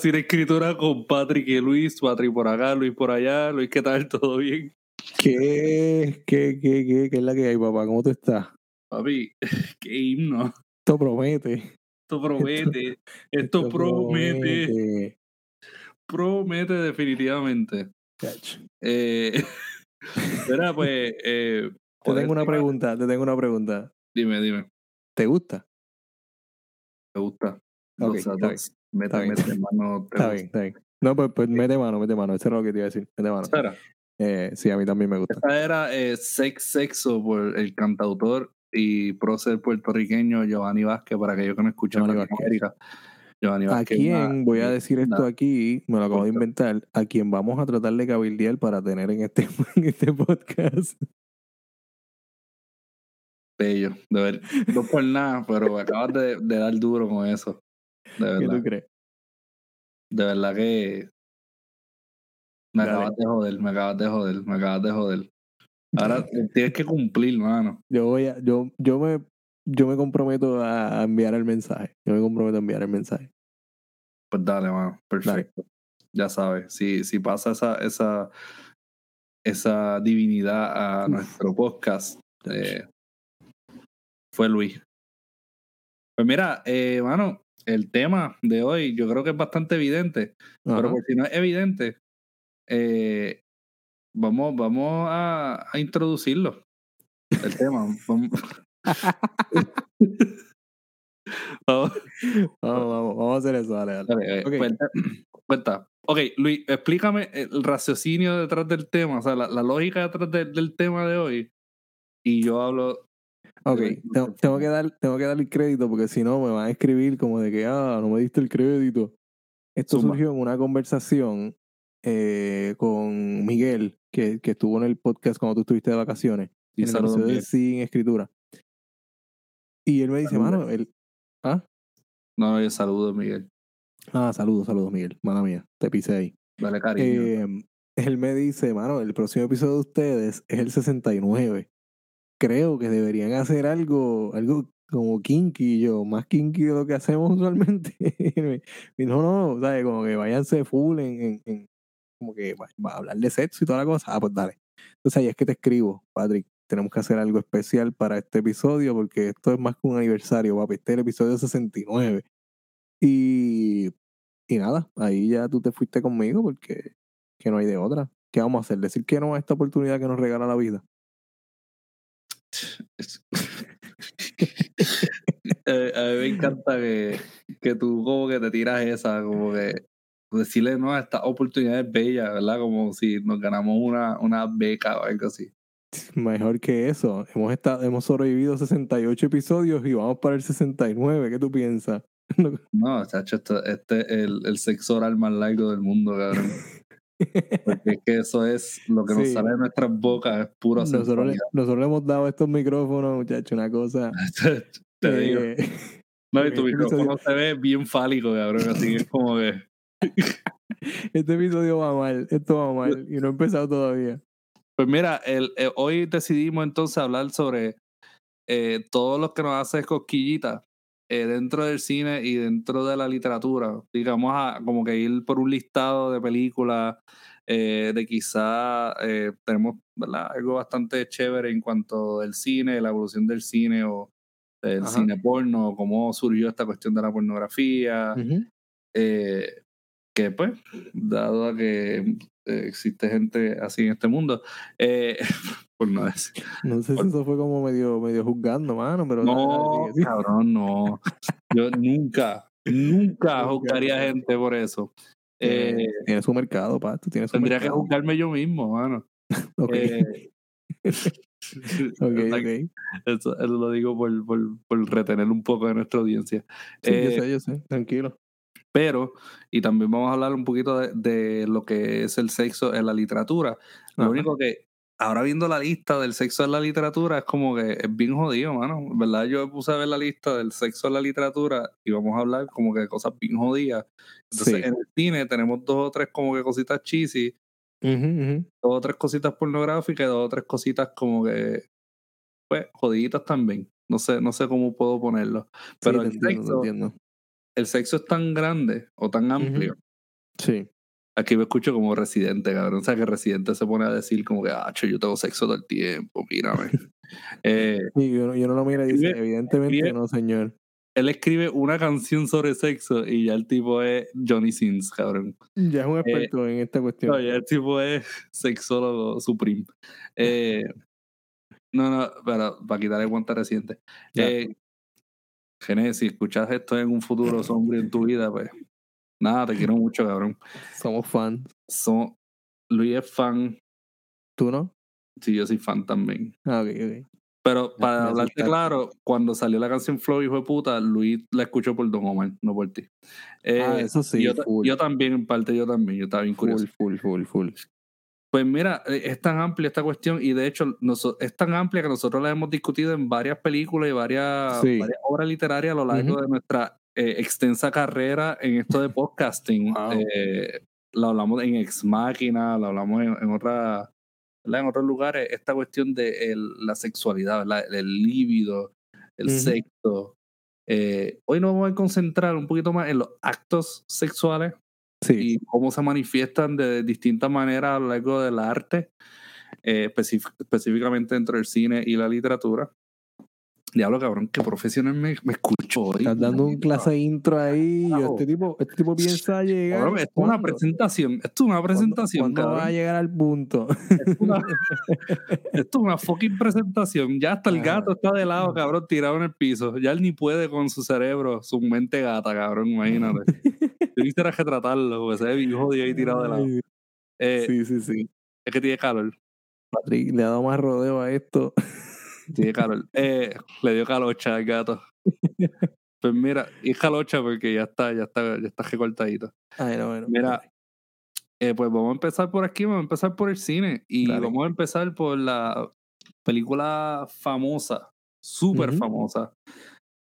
Cine Escritura con Patrick y Luis. Patrick por acá, Luis por allá. Luis, ¿qué tal? ¿Todo bien? ¿Qué, qué, qué, qué, qué es la que hay, papá? ¿Cómo tú estás? Papi, qué himno. Esto promete. Esto promete. Esto, promete. Promete definitivamente. Eh, Mira, pues... Eh, Te tengo una pregunta, te tengo una pregunta. Dime, dime. ¿Te gusta? ¿Te gusta? Mete, mano. te Está bien, está bien. No, pues, pues mete mano, mete mano. Eso era lo que te iba a decir. Mete mano. Espera. Eh, sí, a mí también me gusta. Esta era eh, Sex Sexo por el cantautor y prócer puertorriqueño Giovanni Vázquez, para aquellos que no escuchan Giovanni Latinoamérica. Giovanni ¿A Vázquez. quién, una- voy a decir esto aquí, me lo acabo de inventar, a quien vamos a tratar de cabildear para tener en este, en este podcast? bello. De ver, no por nada, pero acabas de, de dar duro con eso. De ¿Qué verdad. tú crees? De verdad que me Dale. acabas de joder, me acabas de joder, me acabas de joder. Ahora tienes que cumplir, mano. Yo voy a, yo, yo me, yo me comprometo a enviar el mensaje. Yo me comprometo a enviar el mensaje. Pues dale, mano. Perfecto. Ya sabes, si, si pasa esa, esa, esa divinidad a Uf. nuestro podcast, eh, fue Luis. Pues mira, eh, mano, el tema de hoy yo creo que es bastante evidente, pero por si no es evidente, eh, vamos, vamos a, a introducirlo. El tema. Vamos, Vamos- Vamos, vamos, a hacer eso, dale, dale. Eh, Ok. cuenta, cuenta. Ok, Luis, explícame el raciocinio detrás del tema, o sea, la, la lógica detrás del tema de hoy. Y yo hablo. Ok, tengo, tengo que dar, tengo que dar el crédito porque si no me van a escribir como de que, ah, no me diste el crédito. Esto surgió en una conversación eh, con Miguel, que, que estuvo en el podcast cuando tú estuviste de vacaciones, Y en el saludos, episodio de Miguel. Sin Escritura. Y él me dice, mano, él... Ah, No, oye, saludos, Miguel. ah, saludos, saludos, Miguel. Mala mía, te pisé ahí. Dale cariño. Eh, él me dice, mano, el próximo episodio de ustedes es el 69. Creo que deberían hacer algo, algo como kinky, yo, más kinky de lo que hacemos usualmente. Y no, no, ¿sabes? Como que váyanse full en, como que va, va a hablar de sexo y toda la cosa. Ah, pues dale. Entonces ahí es que te escribo, Patrick. Tenemos que hacer algo especial para este episodio porque esto es más que un aniversario, papi. Este es el episodio 69. Y, y nada, ahí ya tú te fuiste conmigo porque que no hay de otra. ¿Qué vamos a hacer? ¿Decir que no a esta oportunidad que nos regala la vida? Eh, a mí me encanta que, que tú como que te tiras esa, como que decirle no a esta oportunidad es bella, ¿verdad? Como si nos ganamos una, una beca o algo así. Mejor que eso. Hemos, estado, hemos sobrevivido 68 episodios y vamos para el 69. ¿Qué tú piensas? No, chacho, esto- este es el, el sexo oral más largo del mundo, cabrón. Porque es que eso es lo que nos Sí. sale de nuestras bocas, es puro nosotros, le, nosotros le hemos dado estos micrófonos, muchachos, una cosa. Te digo. No, y tu este micrófono se ve bien fálico, cabrón, así que es como que... este episodio va mal, esto va mal y no ha empezado todavía. Pues mira, el, eh, hoy decidimos entonces hablar sobre eh, todo lo que nos hace cosquillita eh, dentro del cine y dentro de la literatura. Digamos, a como que ir por un listado de películas, eh, de quizá eh, tenemos ¿verdad? algo bastante chévere en cuanto al cine, la evolución del cine o del Ajá. cine porno, cómo surgió esta cuestión de la pornografía. Ujú. eh, que pues, dado a que eh, existe gente así en este mundo, eh, por no decir. No sé si eso fue como medio, medio juzgando, mano, pero. No, cabrón, no. Yo nunca, nunca juzgaría nunca. gente por eso. sigue. Eh, Tiene- su mercado, pa. Tú tienes tendría que juzgarme yo mismo, mano. Ok, Eh, ok, Exacto. ok. Eso, eso lo digo por, por, por retener un poco de nuestra audiencia. Sí, Eh, yo sé, yo sé. Tranquilo. pero, y también vamos a hablar un poquito de, de lo que es el sexo en la literatura. Lo Ajá. único que ahora viendo la lista del sexo en la literatura, es como que es bien jodido, mano. ¿Verdad? Yo puse a ver la lista del sexo en la literatura y vamos a hablar como que de cosas bien jodidas. Entonces, Sí. en el cine tenemos dos o tres como que cositas cheesy, ujú. dos o tres cositas pornográficas y dos o tres cositas como que, pues, jodiditas también. No sé, no sé cómo puedo ponerlo. Pero sí, el, entiendo, sexo, el sexo es tan grande o tan amplio. Sí. Aquí me escucho como residente, cabrón. O sea, que residente se pone a decir como que, ah, yo tengo sexo todo el tiempo, mírame. Eh, Y yo, yo no lo miro y dice, evidentemente escribe- no, señor. él escribe una canción sobre sexo y ya el tipo es Johnny Sins, cabrón. Ya es un experto en esta cuestión. No, ya el tipo es sexólogo supreme. Eh, no, no, pero para quitar el guante. Ya. Eh, Gené, si escuchas esto en un futuro sombrío en tu vida, pues nada, te quiero mucho, cabrón. Somos fans. Son, Luis es fan, ¿Tú no? sí, yo soy fan también. Ah, ok, ok. Pero para hablarte claro, cuando salió la canción Flow, hijo de puta, Luis la escuchó por Don Omar, no por ti. Eh, ah, eso sí, yo, ta- full. yo también, en parte, yo también, yo estaba bien curioso. full, full, full, full. Pues mira, eh, es tan amplia esta cuestión y de hecho noso- es tan amplia que nosotros la hemos discutido en varias películas y varias, Sí. varias obras literarias a lo largo de nuestra eh, extensa carrera en esto de podcasting. Wow. Eh, lo hablamos en Ex Máquina, lo hablamos en, en otra- ¿verdad? en otros lugares, esta cuestión de el- la sexualidad, ¿verdad? el líbido, el Ujú. sexo. Eh, hoy nos vamos a concentrar un poquito más en los actos sexuales Sí. y cómo se manifiestan de distintas maneras a lo largo del arte, eh, específic- específicamente dentro del cine y la literatura. Diablo, cabrón, qué profesional me, me escucho hoy. Estás dando un clase intro ahí. Este tipo, este tipo piensa llegar. Cabrón, esto es una presentación, esto es una ¿Cuándo- presentación, ¿Cuándo va a llegar al punto? Esto es una, esto es una fucking presentación. Ya hasta el Ah. gato está de lado, cabrón, tirado en el piso. Ya él ni puede con su cerebro, su mente gata, cabrón, imagínate. Yo quisiera retratarlo, porque se ve bien jodido ahí tirado de lado. Eh, sí, sí, sí. Es que tiene calor. Patrick le ha dado más rodeo a esto. Tiene calor. Eh, le dio calocha al gato. Pues mira, y calocha porque ya está, ya está, ya está recortadito. Ay, no, bueno. Mira, eh, pues vamos a empezar por aquí, vamos a empezar por el cine. Y Dale. vamos a empezar por la película famosa, súper famosa.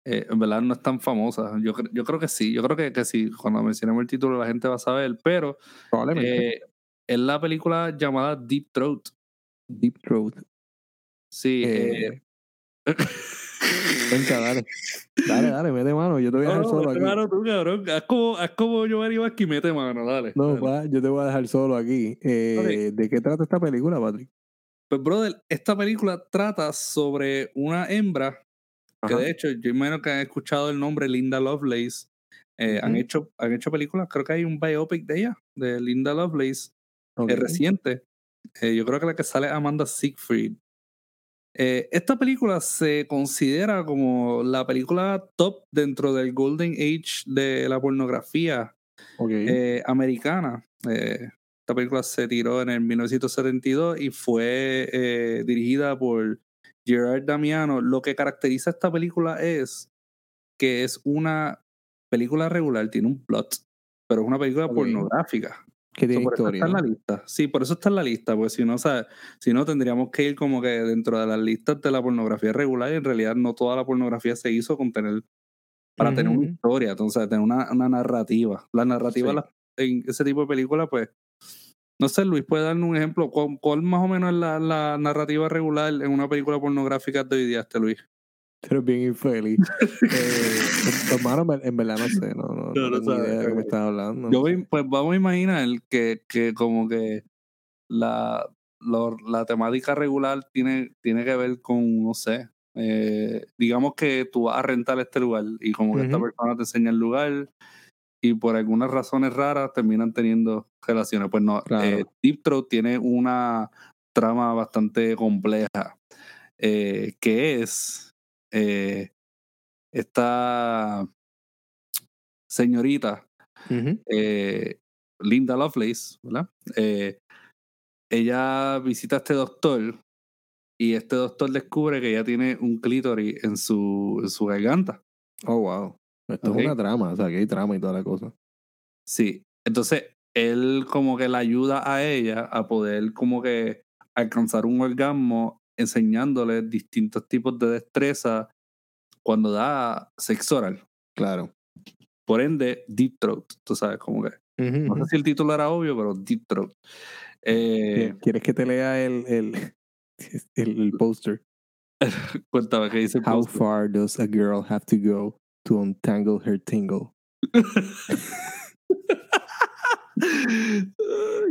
Eh, en verdad no es tan famosa. Yo, yo creo que sí, yo creo que, que sí. Cuando mencionemos el título la gente va a saber. Pero Probablemente. eh, es la película llamada Deep Throat. Deep Throat. Sí. Eh, eh, Venga, dale. Dale, dale, mete mano. Yo te voy a dejar no, solo aquí. mano tú, cabrón. Haz como, haz como yo haría aquí, mete mano, dale. No, dale. pa, yo te voy a dejar solo aquí. Eh, ¿De qué trata esta película, Patrick? Pues, brother, esta película trata sobre una hembra, que de hecho, yo imagino que han escuchado el nombre Linda Lovelace. Eh, han, hecho, han hecho películas, creo que hay un biopic de ella, de Linda Lovelace, eh, reciente. Yo creo que la que sale es Amanda Siegfried. Eh, esta película se considera como la película top dentro del Golden Age de la pornografía eh, americana. Eh, esta película se tiró en el 1972 y fue dirigida por Gerard Damiano. Lo que caracteriza esta película es que es una película regular, tiene un plot, pero es una película pornográfica. ¿Qué So, tiene por eso historia? está en la lista. Sí, por eso está en la lista, porque si no, si no tendríamos que ir como que dentro de las listas de la pornografía regular y en realidad no toda la pornografía se hizo con tener para tener una historia, entonces tener una, una narrativa. La narrativa Sí. la- en ese tipo de películas, pues, no sé, Luis puede darnos un ejemplo. ¿Cuál, cuál más o menos es la, la narrativa regular en una película pornográfica de hoy día, este Luis? Eres bien infeliz. eh, pues, pues, en ver- en verdad no sé. No, no, No, no tengo sabes, idea de qué me estás hablando. Yo voy- pues vamos a imaginar que, que como que la, lo- la temática regular tiene, tiene que ver con, no sé, eh, digamos que tú vas a rentar este lugar y como que esta persona te enseña el lugar y por algunas razones raras terminan teniendo relaciones. Pues no, Claro. eh, Deep Throat tiene una trama bastante compleja eh, que es eh, esta señorita eh, Linda Lovelace, ¿verdad? Eh, ella visita a este doctor y este doctor descubre que ella tiene un clítoris en su, en su garganta. Oh, wow. Esto es una trama, o sea, que hay trama y toda la cosa. Sí. Entonces, él como que la ayuda a ella a poder como que alcanzar un orgasmo enseñándole distintos tipos de destreza cuando da sexo oral. Claro. Por ende, Deep Throat, tú sabes, como que. Ujú, No sé si el título era obvio, pero Deep Throat. Eh, ¿Quieres que te lea el, el, el, el póster? cuéntame qué dice How far does a girl have to go to untangle her tingle?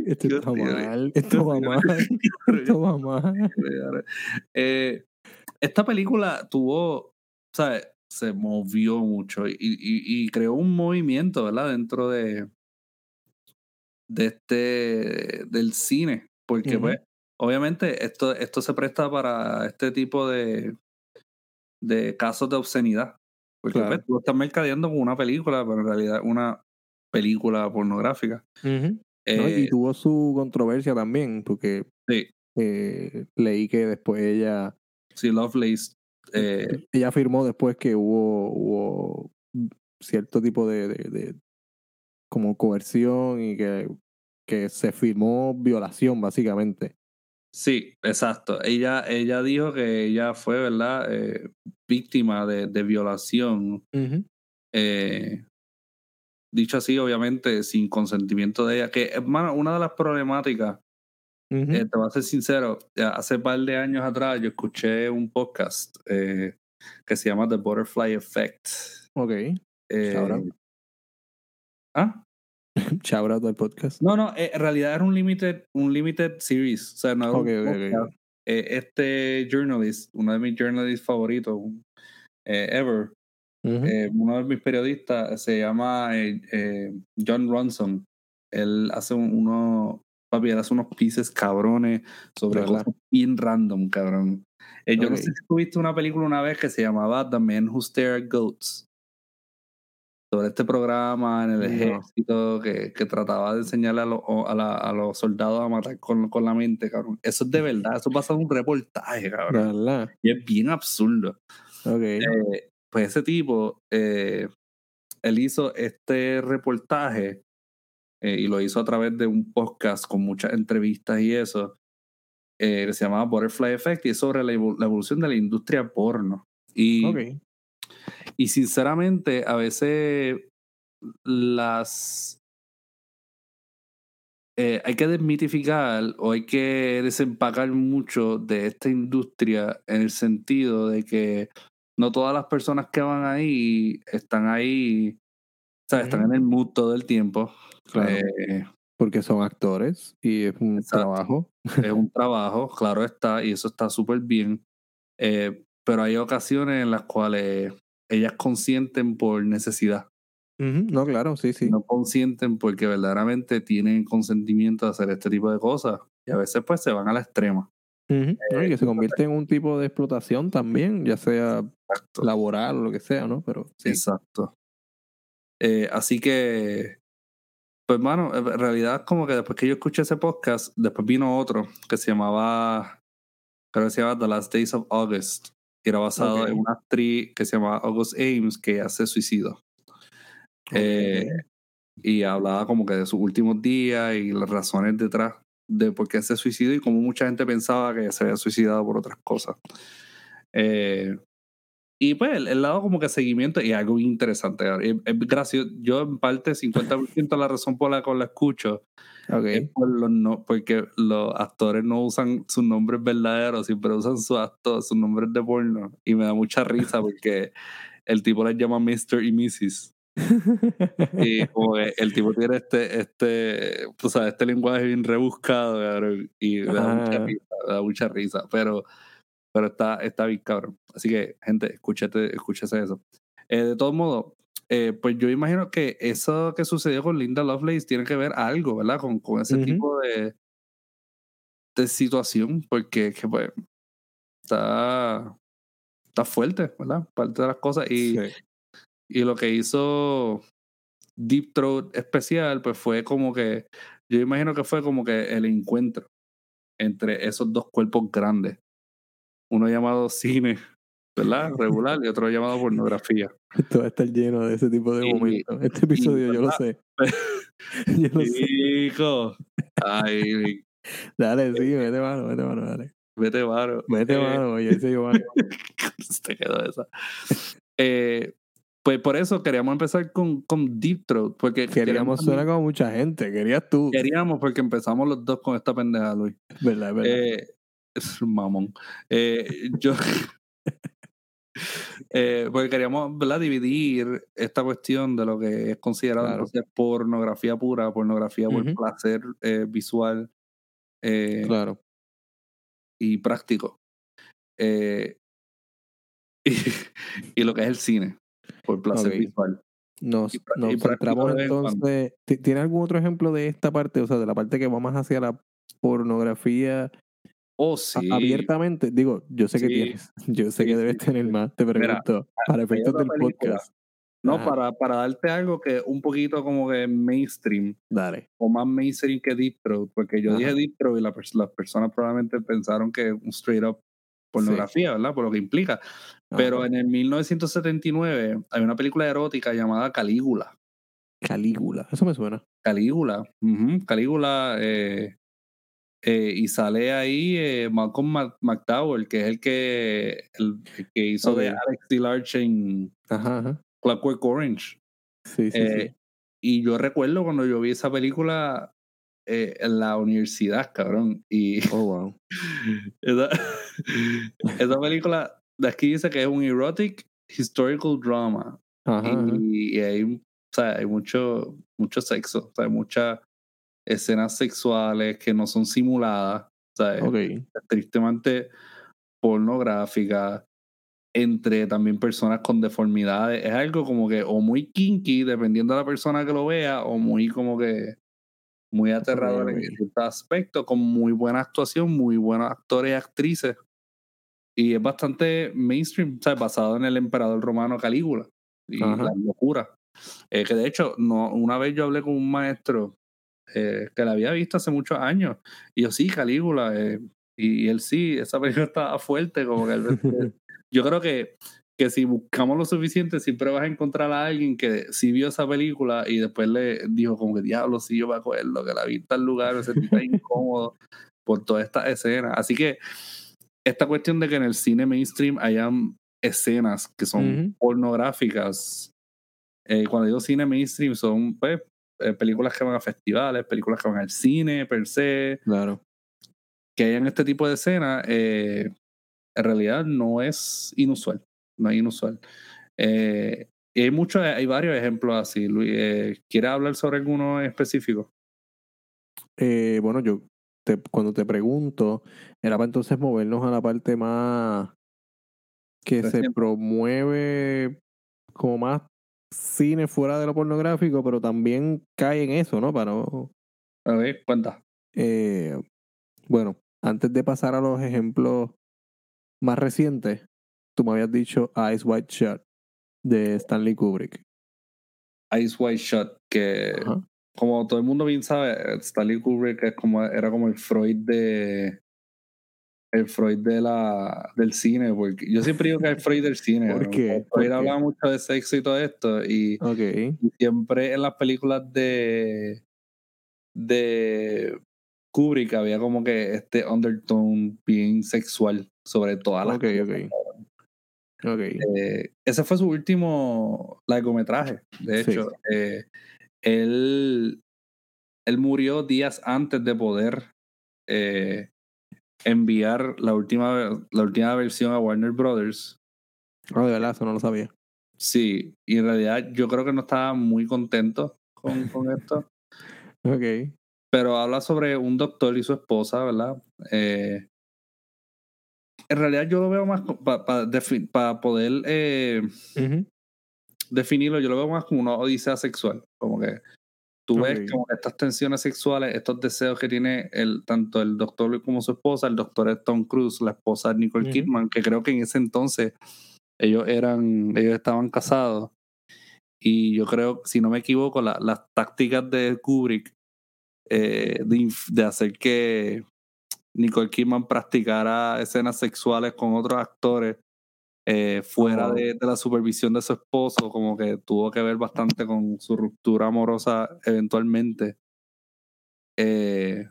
Esto está mal, esto va mal, esto va mal. Eh, esta película tuvo, ¿sabes? Se movió mucho y, y- y creó un movimiento, ¿verdad? Dentro de, de este, del cine. Porque, Ujú. pues, obviamente, esto, esto se presta para este tipo de, de casos de obscenidad. Porque, Claro. pues, tú estás mercadeando con una película, pero en realidad una película pornográfica. Eh, Y tuvo su controversia también, porque sí, eh, leí que después ella, sí, Lovelace. eh, ella afirmó después que hubo, hubo cierto tipo de, de, de como coerción y que, que se firmó violación básicamente. Sí, exacto. Ella, ella dijo que ella fue, ¿verdad? Eh, víctima de, de violación. Eh, dicho así, obviamente, sin consentimiento de ella. Que, hermano, una de las problemáticas, eh, te voy a ser sincero, hace par de años atrás yo escuché un podcast eh, que se llama The Butterfly Effect. ok. Eh. ¿Ah? Shout out al podcast. No, no, eh, en realidad era un limited, un limited series. O sea, no era Ok, un ok, ok. podcast. Eh, este journalist, uno de mis journalists favoritos, eh, eh, uno de mis periodistas se llama eh, eh, John Ronson. Él hace un- uno, papi, él hace unos pieces cabrones sobre ¿Verdad? cosas bien random, cabrón. Yo no sé si tuviste una película una vez que se llamaba The Men Who Stare at Goats. Sobre este programa en el No. ejército que, que trataba de enseñarle a, los- a, la- a los soldados a matar con, con la mente, cabrón. Eso es de verdad, eso pasa en un reportaje, cabrón. ¿Verdad? Y es bien absurdo. Ok. Eh, pues ese tipo, eh, él hizo este reportaje eh, y lo hizo a través de un podcast con muchas entrevistas y eso, eh, que se llamaba Butterfly Effect y es sobre la, evo- la evolución de la industria porno. Y, ok. y sinceramente, a veces las... eh, hay que desmitificar o hay que desempacar mucho de esta industria en el sentido de que no todas las personas que van ahí están ahí, o sea, están en el mood todo el tiempo. Claro. Eh, Porque son actores y es un Exacto. trabajo. es un trabajo, claro está, y eso está súper bien. Eh, pero hay ocasiones en las cuales ellas consienten por necesidad. No, claro, sí, sí. no consienten porque verdaderamente tienen consentimiento de hacer este tipo de cosas. Y a veces pues se van a la extrema. No, y que se convierte en un tipo de explotación también, ya sea Exacto. laboral o lo que sea, ¿no? Pero sí. Exacto. Eh, así que, pues, mano, en realidad, como que después que yo escuché ese podcast, después vino otro que se llamaba, creo que se llamaba The Last Days of August. Y era basado en una actriz que se llama August Ames que hace suicidio. Eh, y hablaba como que de sus últimos días y las razones detrás de por qué se suicidó y cómo mucha gente pensaba que se había suicidado por otras cosas. Eh, y pues el, el lado como que seguimiento y algo interesante. Es, es gracioso. Yo en parte 50% de la razón por la cual la escucho Ok. es por los no, porque los actores no usan sus nombres verdaderos, siempre usan sus actos, sus nombres de porno. Y me da mucha risa porque el tipo les llama Mr. y Mrs. Y como que el tipo tiene este, este, tú sabes, este lenguaje bien rebuscado, cabrón, y me da mucha risa, me da mucha risa, pero, pero está, está bien cabrón. Así que, gente, escúchate, escúchese eso. Eh, de todos modos, eh, pues yo imagino que eso que sucedió con Linda Lovelace tiene que ver algo, ¿verdad? Con, con ese Ujú. tipo de, de situación, porque que, pues, está, está fuerte, ¿verdad? Parte de las cosas. Y, Sí. Y lo que hizo Deep Throat especial, pues fue como que, yo imagino que fue como que el encuentro entre esos dos cuerpos grandes. Uno llamado cine, ¿verdad? Regular y otro llamado pornografía. Esto va a estar lleno de ese tipo de Y- momentos. Este episodio yo lo sé. Yo lo sé. Chico, ay, Dale, sí, mete mano, mete mano, dale. Vete, varo. Mete Eh, mano, oye, ese Giovanni. se te quedó esa. Eh, pues por eso queríamos empezar con, con Deep Throat, porque Queríamos suena como mucha gente, querías tú. queríamos porque empezamos los dos con esta pendeja, Luis. ¿Verdad, verdad? Eh, es un mamón. Eh, yo. eh, porque queríamos ¿verdad? dividir esta cuestión de lo que es considerado Claro. entonces pornografía pura, pornografía por Ujú. placer eh, visual claro. y práctico. Y, y lo que es el cine, por placer visual. Nos, y nos y centramos entonces. ¿ti- ¿Tiene algún otro ejemplo de esta parte? O sea, de la parte que va más hacia la pornografía Oh, sí. abiertamente. Digo, yo sé que tienes. Yo sé Sí, que debes tener más. Te Mira, pregunto. para hay efectos del película. podcast. No, Ajá. para, para darte algo que un poquito como que mainstream, Dale. o más mainstream que Deep Throat, porque yo Ajá. dije Deep Throat y la las personas probablemente pensaron que un straight up pornografía, ¿verdad? Por lo que implica. Pero Ajá. en el 1979 hay una película erótica llamada Calígula. Calígula. Eso me suena. Calígula, ujú, Calígula, eh, eh, y sale ahí eh, Malcolm McDowell, que es el que, el, el que hizo de Ok. Alex DeLarge en Ajá, ajá. Clockwork Orange. Sí, sí, Eh, sí. Y yo recuerdo cuando yo vi esa película eh, en la universidad, cabrón. Y Oh, wow. esa, esa película de aquí dice que es un erotic historical drama. Ajá. Y, y hay, o sea, hay mucho, mucho sexo, o sea, hay muchas escenas sexuales que no son simuladas, o sea, Ok. tristemente pornográficas entre también personas con deformidades. Es algo como que o muy kinky, dependiendo de la persona que lo vea, o muy como que muy aterrador en ok. ciertos aspectos, con muy buena actuación, muy buenos actores y actrices. Y es bastante mainstream, sea, basado en el emperador romano Calígula y Ajá. la locura. Eh, que de hecho, no, una vez yo hablé con un maestro eh, que la había visto hace muchos años, y yo sí, Calígula, eh, y, y él sí, esa película estaba fuerte, como que él, yo creo que, que si buscamos lo suficiente, siempre vas a encontrar a alguien que sí vio esa película y después le dijo como que diablo, sí, yo me acuerdo que la vi en tal lugar, me sentí tan incómodo por toda esta escena. Así que esta cuestión de que en el cine mainstream hayan escenas que son Ujú. pornográficas, eh, cuando digo cine mainstream son pues, eh, películas que van a festivales, películas que van al cine per se, Claro. que hayan este tipo de escenas, eh, en realidad no es inusual, no es inusual. Eh, y hay muchos, hay varios ejemplos así. Luis, eh, ¿quieres hablar sobre alguno específico? Eh, bueno, yo te, cuando te pregunto, era para entonces movernos a la parte más que se promueve como más cine fuera de lo pornográfico, pero también cae en eso, ¿no? Para no- A ver, cuenta. eh, bueno, antes de pasar a los ejemplos más recientes, tú me habías dicho Ice White Shot de Stanley Kubrick. Ice White Shot, que Ajá. Como todo el mundo bien sabe, Stanley Kubrick es como, era como el Freud de el Freud de la, del cine, porque yo siempre digo que es el Freud del cine. ¿Por ¿no? qué? Freud ¿Por qué? hablaba mucho de sexo y todo esto, y, siempre en las películas de de Kubrick había como que este undertone bien sexual sobre todas las Ok, cosas, ok. cabrón. Ok. Eh, ese fue su último largometraje, de Sí. hecho. Eh, él, él murió días antes de poder eh, enviar la última, la última versión a Warner Brothers. Ah, de verdad, eso no lo sabía. Sí, y en realidad yo creo que no estaba muy contento con, con esto. Ok. Pero habla sobre un doctor y su esposa, ¿verdad? Eh, en realidad yo lo veo más para poder eh. Definirlo, yo lo veo más como una odisea sexual. Como que tú ves como estas tensiones sexuales, estos deseos que tiene el, tanto el doctor como su esposa, el doctor es Tom Cruise, la esposa es Nicole. Kidman, que creo que en ese entonces ellos eran, ellos estaban casados. Y yo creo, si no me equivoco, la- las tácticas de Kubrick eh, de, de hacer que Nicole Kidman practicara escenas sexuales con otros actores eh, fuera de, de la supervisión de su esposo, como que tuvo que ver bastante con su ruptura amorosa eventualmente. Eh,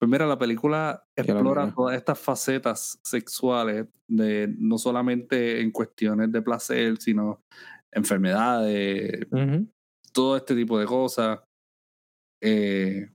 Pues mira, la película explora todas estas facetas sexuales, de no solamente en cuestiones de placer, sino enfermedades, Ujú. todo este tipo de cosas. Eh,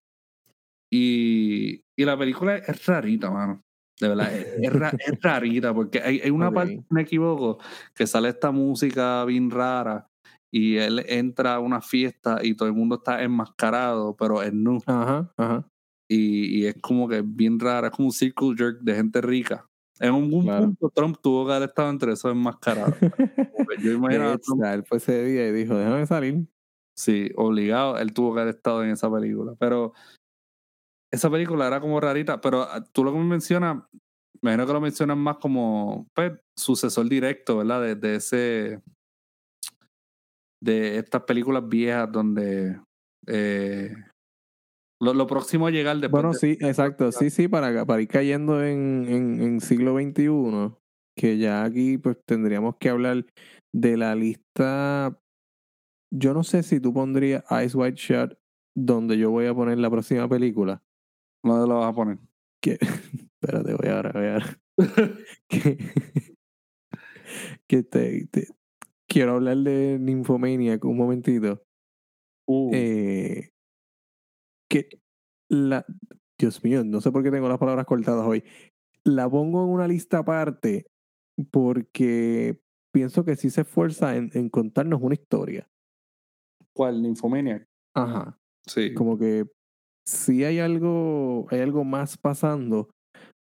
y, y la película es rarita, mano. De verdad, es, es ra- es rarita, porque hay, hay una Ok. parte, si me equivoco, que sale esta música bien rara y él entra a una fiesta y todo el mundo está enmascarado, pero es nu. Ajá, ajá. Y, y es como que bien rara, es como un circle jerk de gente rica. En algún Claro. punto Trump tuvo que haber estado entre esos enmascarados. Yo imagino él fue ese día y dijo, déjame salir. sí, obligado, él tuvo que haber estado en esa película. Pero esa película era como rarita, pero ah, tú lo que me mencionas, me imagino que lo mencionas más como pues, sucesor directo, ¿verdad? De, de ese. de estas películas viejas donde. eh, lo, lo próximo a llegar después. Bueno, de- sí, exacto. Sí, sí, para, para ir cayendo en, en, en siglo XXI, que ya aquí pues tendríamos que hablar de la lista. Yo no sé si tú pondrías Ice White Shot donde yo voy a poner la próxima película. ¿Dónde lo vas a poner? Que, espérate, voy ahora, voy ahora. Que, que te, te- quiero hablar de Nymphomaniac un momentito. Uh, Eh, que la Dios mío, no sé por qué tengo las palabras cortadas hoy. La pongo en una lista aparte porque pienso que sí se esfuerza en, en contarnos una historia. ¿Cuál? Nymphomaniac. Ajá. Sí. Como que sí hay algo, hay algo más pasando,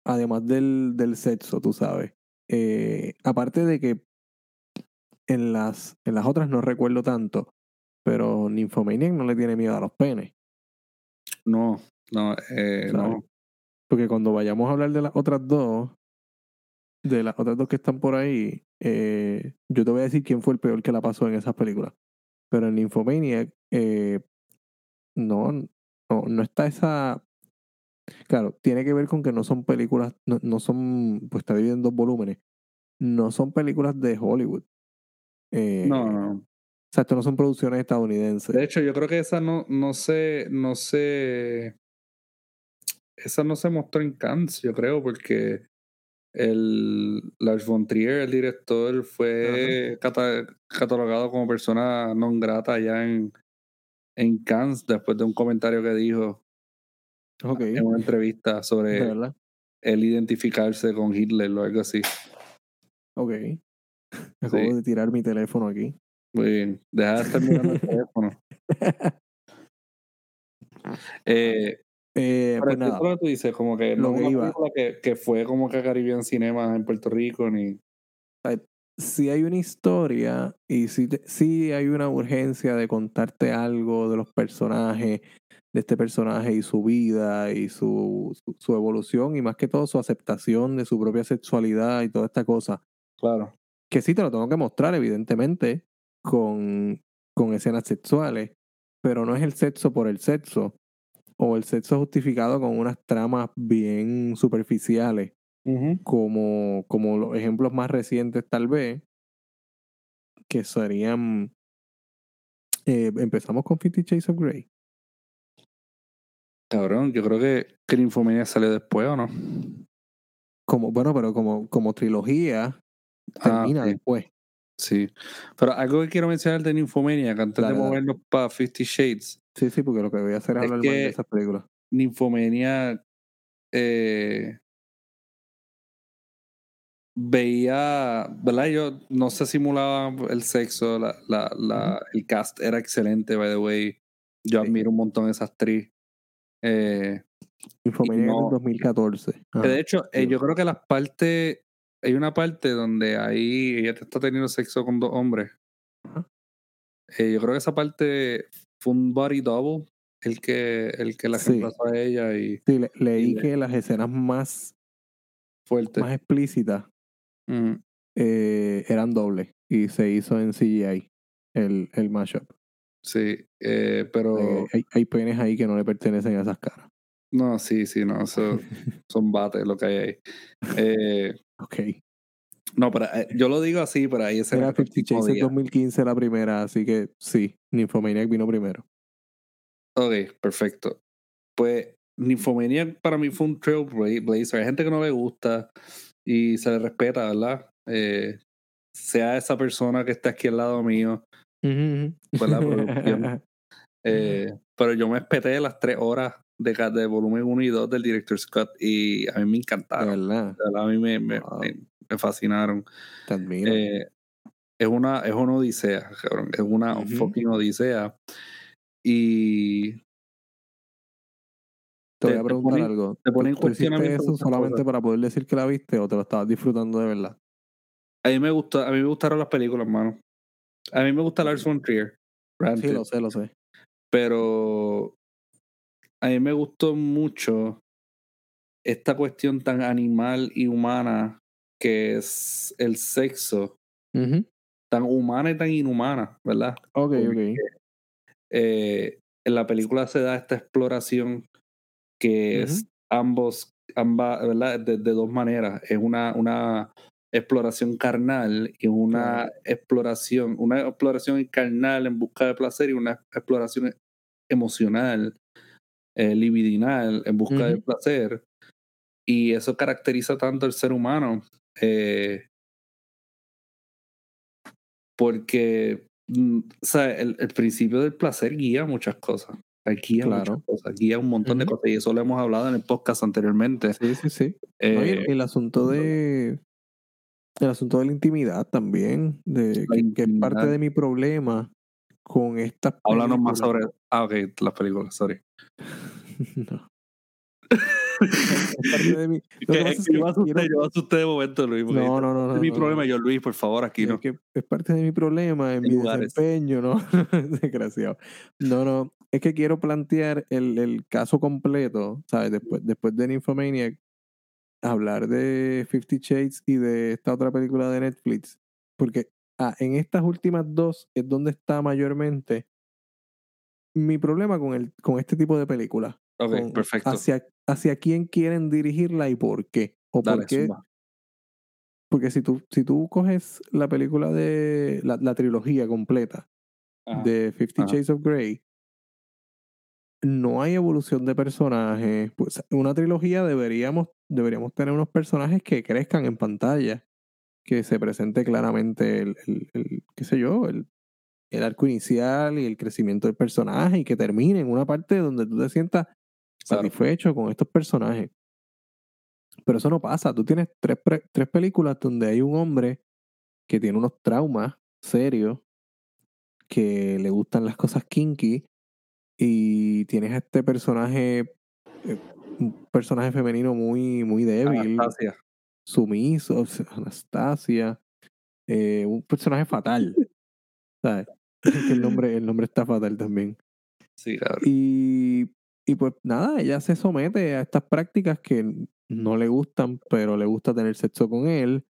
además del, del sexo, tú sabes. Eh, aparte de que en las, en las otras no recuerdo tanto, pero Nymphomaniac no le tiene miedo a los penes. No, no, eh, no. Porque cuando vayamos a hablar de las otras dos, de las otras dos que están por ahí, eh, yo te voy a decir quién fue el peor que la pasó en esas películas. Pero en Nymphomaniac, eh, no, no, no está esa. Claro, tiene que ver con que no son películas, no, no son, pues está dividido en dos volúmenes. No son películas de Hollywood. Eh, No, no. O sea, esto no son producciones estadounidenses. De hecho, yo creo que esa no, no se, no se, esa no se mostró en Cannes, yo creo, porque el Lars von Trier, el director, fue cata- catalogado como persona non grata allá en, en Cannes después de un comentario que dijo en una entrevista sobre él identificarse con Hitler o algo así. Ok. Acabo Sí. de tirar mi teléfono aquí. Muy bien, deja de estar mirando el teléfono. Eh, Eh, Pero pues nada. lo que tú dices, como que Lo no que iba. que, que fue como que Caribbean Cinema en Puerto Rico, ni... si hay una historia y si sí hay una urgencia de contarte algo de los personajes, de este personaje y su vida y su, su, su evolución y más que todo su aceptación de su propia sexualidad y toda esta cosa. Claro. Que sí te lo tengo que mostrar, evidentemente, con, con escenas sexuales, pero no es el sexo por el sexo o el sexo justificado con unas tramas bien superficiales como, como los ejemplos más recientes tal vez, que serían... eh, empezamos con Fifty Shades of Grey. Cabrón, yo creo que, que Nymphomania salió después, ¿o no? Como, bueno, pero como, como trilogía Ah, termina sí. después. Sí. Pero algo que quiero mencionar de Nymphomania, que antes Dale, de movernos para Fifty Shades, Sí, sí, porque lo que voy a hacer es hablar de esas películas. Nymphomania eh, veía, ¿verdad? Yo no se simulaba el sexo, la, la, la, el cast era excelente, by the way. Yo Sí. admiro un montón a esa actriz. Eh, no- del 2014. Que Ajá. de hecho, eh, yo creo que las partes. Hay una parte donde ahí ella te está teniendo sexo con dos hombres. Eh, yo creo que esa parte fue un body double. El que, el que la Sí. a ella y Sí, le- leí y le- que las escenas más, fuerte. más explícitas Mm, eh, eran dobles y se hizo en CGI el, el mashup. sí, eh, pero. Eh, hay, hay penes ahí que no le pertenecen a esas caras. No, sí, sí, no. Eso, son bates lo que hay ahí. Eh, Ok. no, pero yo lo digo así, pero ahí ese Era Fifty Shades del 2015 la primera, así que sí, Nymphomaniac vino primero. Ok, perfecto. Pues Nymphomaniac para mí fue un trailblazer. Hay gente que no le gusta y se le respeta, ¿verdad? Eh, sea esa persona que está aquí al lado mío, pues la producción. Eh, pero yo me espeté las tres horas de, de volumen 1 y 2 del director Scott y a mí me encantaron. verdad. A mí me, me, me, me fascinaron. Te admiro. Eh, es una, es una odisea, cabrón. Es una fucking odisea. Y te voy te- a te preguntar pone- algo. te pone en ¿Tú- hiciste eso solamente cosas. para poder decir que la viste o te lo estabas disfrutando de verdad? a mí me gusta, a mí me gustaron las películas, mano. A mí me gusta Lars von Trier. Sí, lo sé, lo sé. Pero a mí me gustó mucho esta cuestión tan animal y humana que es el sexo, tan humana y tan inhumana, ¿verdad? Ok, Porque- ok. eh, en la película se da esta exploración que es ambos, ambas, ¿verdad? De, de dos maneras. Es una, una exploración carnal y una exploración, una exploración carnal en busca de placer y una exploración emocional, eh, libidinal en busca de placer. Y eso caracteriza tanto al ser humano. eh, porque mm, o sea, el, el principio del placer guía muchas cosas. Guía Claro. cosas, guía un montón de cosas. Y eso lo hemos hablado en el podcast anteriormente. Sí, sí, sí. No, Eh, el, el asunto de. El asunto de la intimidad también. De, que, que es parte de mi problema con estas háblanos más sobre. Ah, ok, las películas, sorry. No. Es parte de mi. Lo que pasa es que yo asusté, quiero- yo asusté de momento, Luis. porque No, no, no. este no, es mi no, problema. no. Yo, Luis, por favor, aquí Es no. que es parte de mi problema en Hay mi lugares. desempeño, ¿no? Desgraciado. No, no. Es que quiero plantear el, el caso completo, ¿sabes? Después, después de Nymphomaniac, hablar de Fifty Shades y de esta otra película de Netflix. Porque ah, en estas últimas dos es donde está mayormente mi problema con, el, con este tipo de películas. Ok, con perfecto. Hacia, hacia quién quieren dirigirla y por qué. O Dale, por qué zumba. porque si tú, si tú coges la película de la, la trilogía completa Ajá. de Fifty. Shades of Grey, no hay evolución de personajes. Pues una trilogía deberíamos, deberíamos tener unos personajes que crezcan en pantalla, que se presente claramente el, el- el- qué sé yo, el, el arco inicial y el crecimiento del personaje y que termine en una parte donde tú te sientas Claro. satisfecho con estos personajes. Pero eso no pasa. Tú tienes tres, pre- tres películas donde hay un hombre que tiene unos traumas serios, que le gustan las cosas kinky, y tienes a este personaje, eh, un personaje femenino muy, muy débil, Anastasia. sumiso, Anastasia, eh, un personaje fatal. ¿Sabes? El nombre, el nombre está fatal también. Sí, cabrón. Y, y pues nada, ella se somete a estas prácticas que no le gustan, pero le gusta tener sexo con él.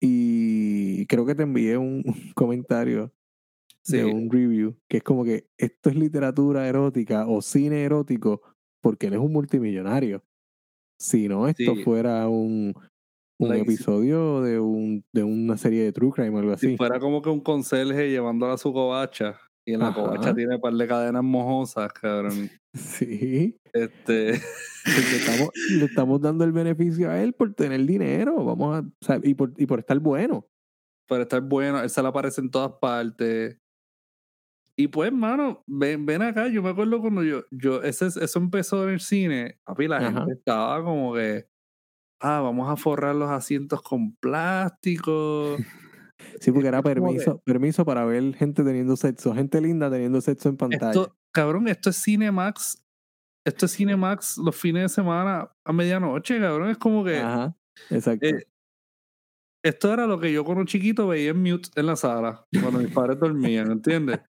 Y creo que te envié un, un comentario Sí, de un review que es como que esto es literatura erótica o cine erótico porque él es un multimillonario. Si no, esto Sí. fuera un, un Like, si- episodio de, un, de una serie de True Crime o algo si así. fuera como que un conserje llevándola a su covacha y en la Ajá. covacha tiene un par de cadenas mojosas, cabrón. Sí. Este, le estamos, le estamos dando el beneficio a él por tener dinero. Vamos a, o sea, y, por, y por estar bueno. para estar bueno, él se le aparece en todas partes. Y pues, mano, ven, ven acá, yo me acuerdo cuando yo, yo ese, eso empezó en el cine, papi, la Ajá. gente estaba como que, ah, vamos a forrar los asientos con plástico. Sí, porque era que- permiso, permiso para ver gente teniendo sexo, gente linda teniendo sexo en pantalla. Esto, cabrón, esto es Cinemax, esto es Cinemax los fines de semana a medianoche, cabrón, es como que... Ajá, exacto. Eh, esto era lo que yo cuando chiquito veía en mute en la sala, cuando mis padres dormían, ¿entiendes?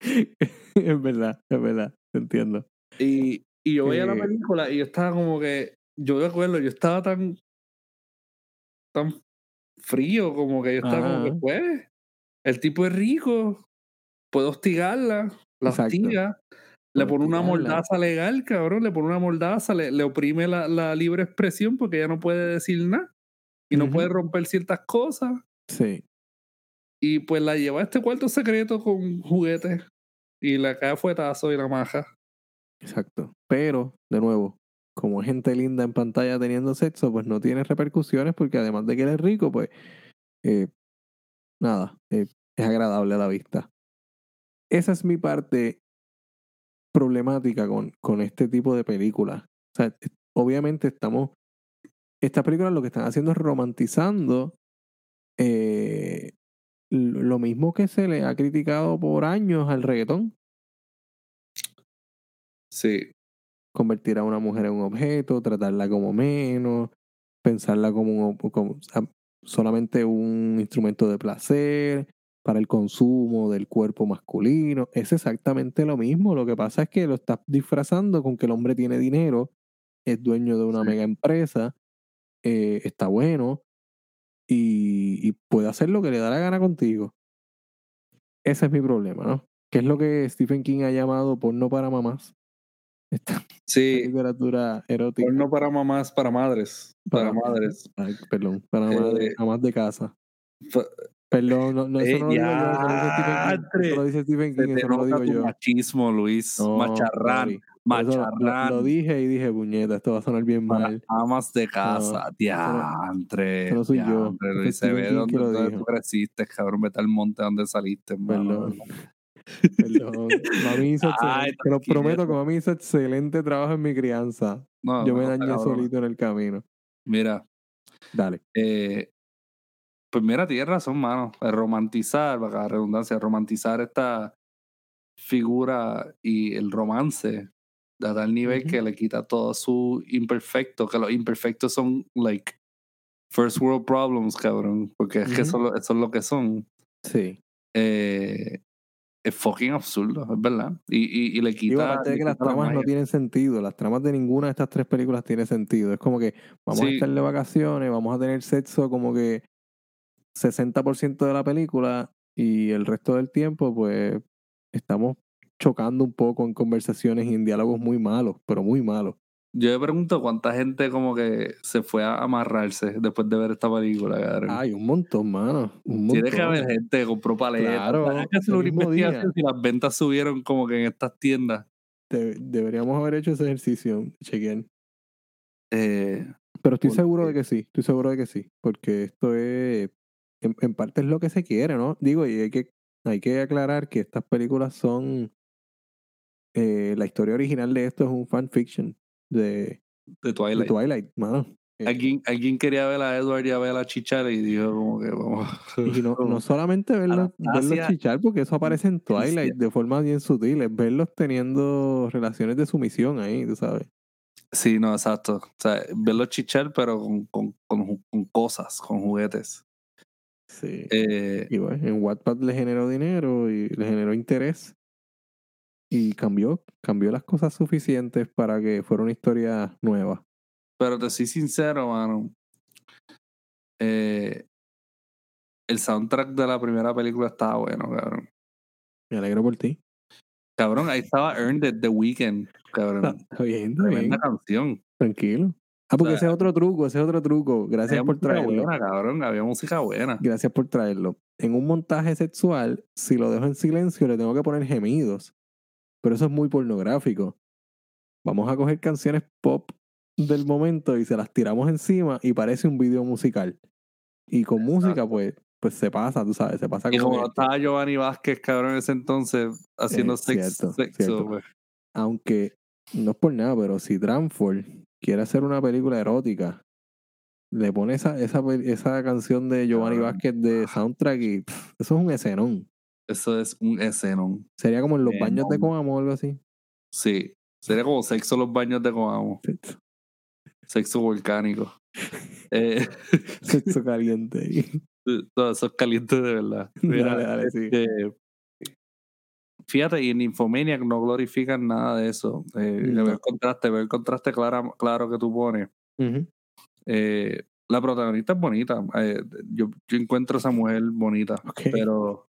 es verdad, es verdad, entiendo. Y, y yo veía la Eh. película y yo estaba como que, yo me acuerdo, yo estaba tan, tan frío, como que yo estaba como que, pues, el tipo es rico, puedo hostigarla, la Exacto. hostiga, le pone una mordaza legal, cabrón, le pone una mordaza, le, le oprime la, la libre expresión porque ella no puede decir nada y no puede romper ciertas cosas. Sí, Y pues la lleva a este cuarto secreto con juguetes y la cae fuetazo y la maja. exacto. pero, de nuevo, como es gente linda en pantalla teniendo sexo, pues no tiene repercusiones porque además de que él es rico, pues eh, nada, eh, es agradable a la vista. Esa es mi parte problemática con, con este tipo de películas. O sea, obviamente estamos, estas películas lo que están haciendo es romantizando eh, lo mismo que se le ha criticado por años al reggaetón. Sí. convertir a una mujer en un objeto, tratarla como menos, pensarla como, un, solamente un instrumento de placer para el consumo del cuerpo masculino. Es exactamente lo mismo. Lo que pasa es que lo estás disfrazando con que el hombre tiene dinero, es dueño de una mega empresa, eh, está bueno y, y puede hacer lo que le da la gana contigo. Ese es mi problema, ¿no? Que es lo que Stephen King ha llamado porno para mamás. Esta Sí. literatura erótica. Porno para mamás, para madres. Para, madres. Ay, perdón, para Eh, madres, amas de casa. Perdón, no, no, eso Eh, no lo digo yo, eso lo dice Stephen King. Eso te no lo digo yo. machismo, Luis. No, Macharrán. sorry. Lo- Macharrán. Lo, lo dije y dije, puñeta, esto va a sonar bien para mal. amas de casa. diantre. eso no soy yo. diantre, Eso Luis. Se ve dónde dijo. tú creciste, cabrón. Vete al monte donde saliste, hermano. Perdón. Perdón. Mami hizo Ay, te lo prometo que mami hizo excelente trabajo en mi crianza. No, Yo no, me no, dañé cabrón. solito en el camino. Mira, Dale. eh, pues mira, tienes razón, mano. El romantizar, para la redundancia, romantizar esta figura y el romance a tal nivel que le quita todo su imperfecto, que los imperfectos son like first world problems, cabrón, porque es que Ujú. eso, lo- eso es lo que son. Sí. Eh, es fucking absurdo, es verdad. Y, y, y le quita. Digo, aparte de que las la tramas no tienen sentido, las tramas de ninguna de estas tres películas tienen sentido. Es como que vamos a estar de vacaciones, vamos a tener sexo como que 60% de la película y el resto del tiempo, pues estamos chocando un poco en conversaciones y en diálogos muy malos, pero muy malos. Yo me pregunto cuánta gente como que se fue a amarrarse después de ver esta película, cabrón. Hay un montón, mano. Un montón. Tiene que haber gente que compró paletas. Claro, que hacer una investigación día. si las ventas subieron como que en estas tiendas. De- deberíamos haber hecho ese ejercicio, chequear. Eh, Pero estoy ¿Por seguro de que sí, estoy seguro de que sí, porque esto es, en, en parte es lo que se quiere, ¿no? Digo, y hay que, hay que aclarar que estas películas son, eh, la historia original de esto es un fanfiction de, de de Twilight. Mano. Eh, Alguien, alguien quería ver a Edward y a ver a Chichar y dijo como que vamos. y no, no solamente verlos, verlos chichar, porque eso aparece en Twilight de forma bien sutil, es verlos teniendo relaciones de sumisión ahí, tú sabes. Sí, no, exacto. O sea, verlo chichar, pero con, con, con cosas, con juguetes. Sí. Eh, Y bueno, en Wattpad le generó dinero y le generó interés. Y cambió, cambió las cosas suficientes para que fuera una historia nueva. pero te soy sincero, mano. Eh, el soundtrack de la primera película estaba bueno, cabrón. Me alegro por ti. Cabrón, ahí estaba Earned It, The Weeknd, cabrón. Está bien, está bien. Canción. Tranquilo. Ah, porque O sea, ese es otro truco, ese es otro truco. Gracias por traerlo. buena, cabrón. Había música buena. Gracias por traerlo. En un montaje sexual, si lo dejo en silencio, le tengo que poner gemidos. Pero eso es muy pornográfico. Vamos a coger canciones pop del momento y se las tiramos encima y parece un video musical. Y con música, pues, pues se pasa, tú sabes, se pasa Y como como estaba Giovanni Vázquez, cabrón, en ese entonces, haciendo cierto, sexo, cierto. pues. aunque no es por nada, pero si Transform quiere hacer una película erótica, le pone esa, esa, esa canción de Giovanni. Vázquez de soundtrack y pff, eso es un escenón. Eso es un escenón. Sería como en los baños de Coamo o algo así. Sí. Sería como sexo en los baños de Coamo. Sexo volcánico. Eh, Sexo caliente. todo eso es caliente de verdad. Mira, Dale, dale, sí. este, Fíjate, y en Infomaniac no glorifican nada de eso. Eh, No. Ve el contraste, ve el contraste claro, claro que tú pones. Eh, la protagonista es bonita. eh, yo, yo encuentro a esa mujer bonita. Ok. Pero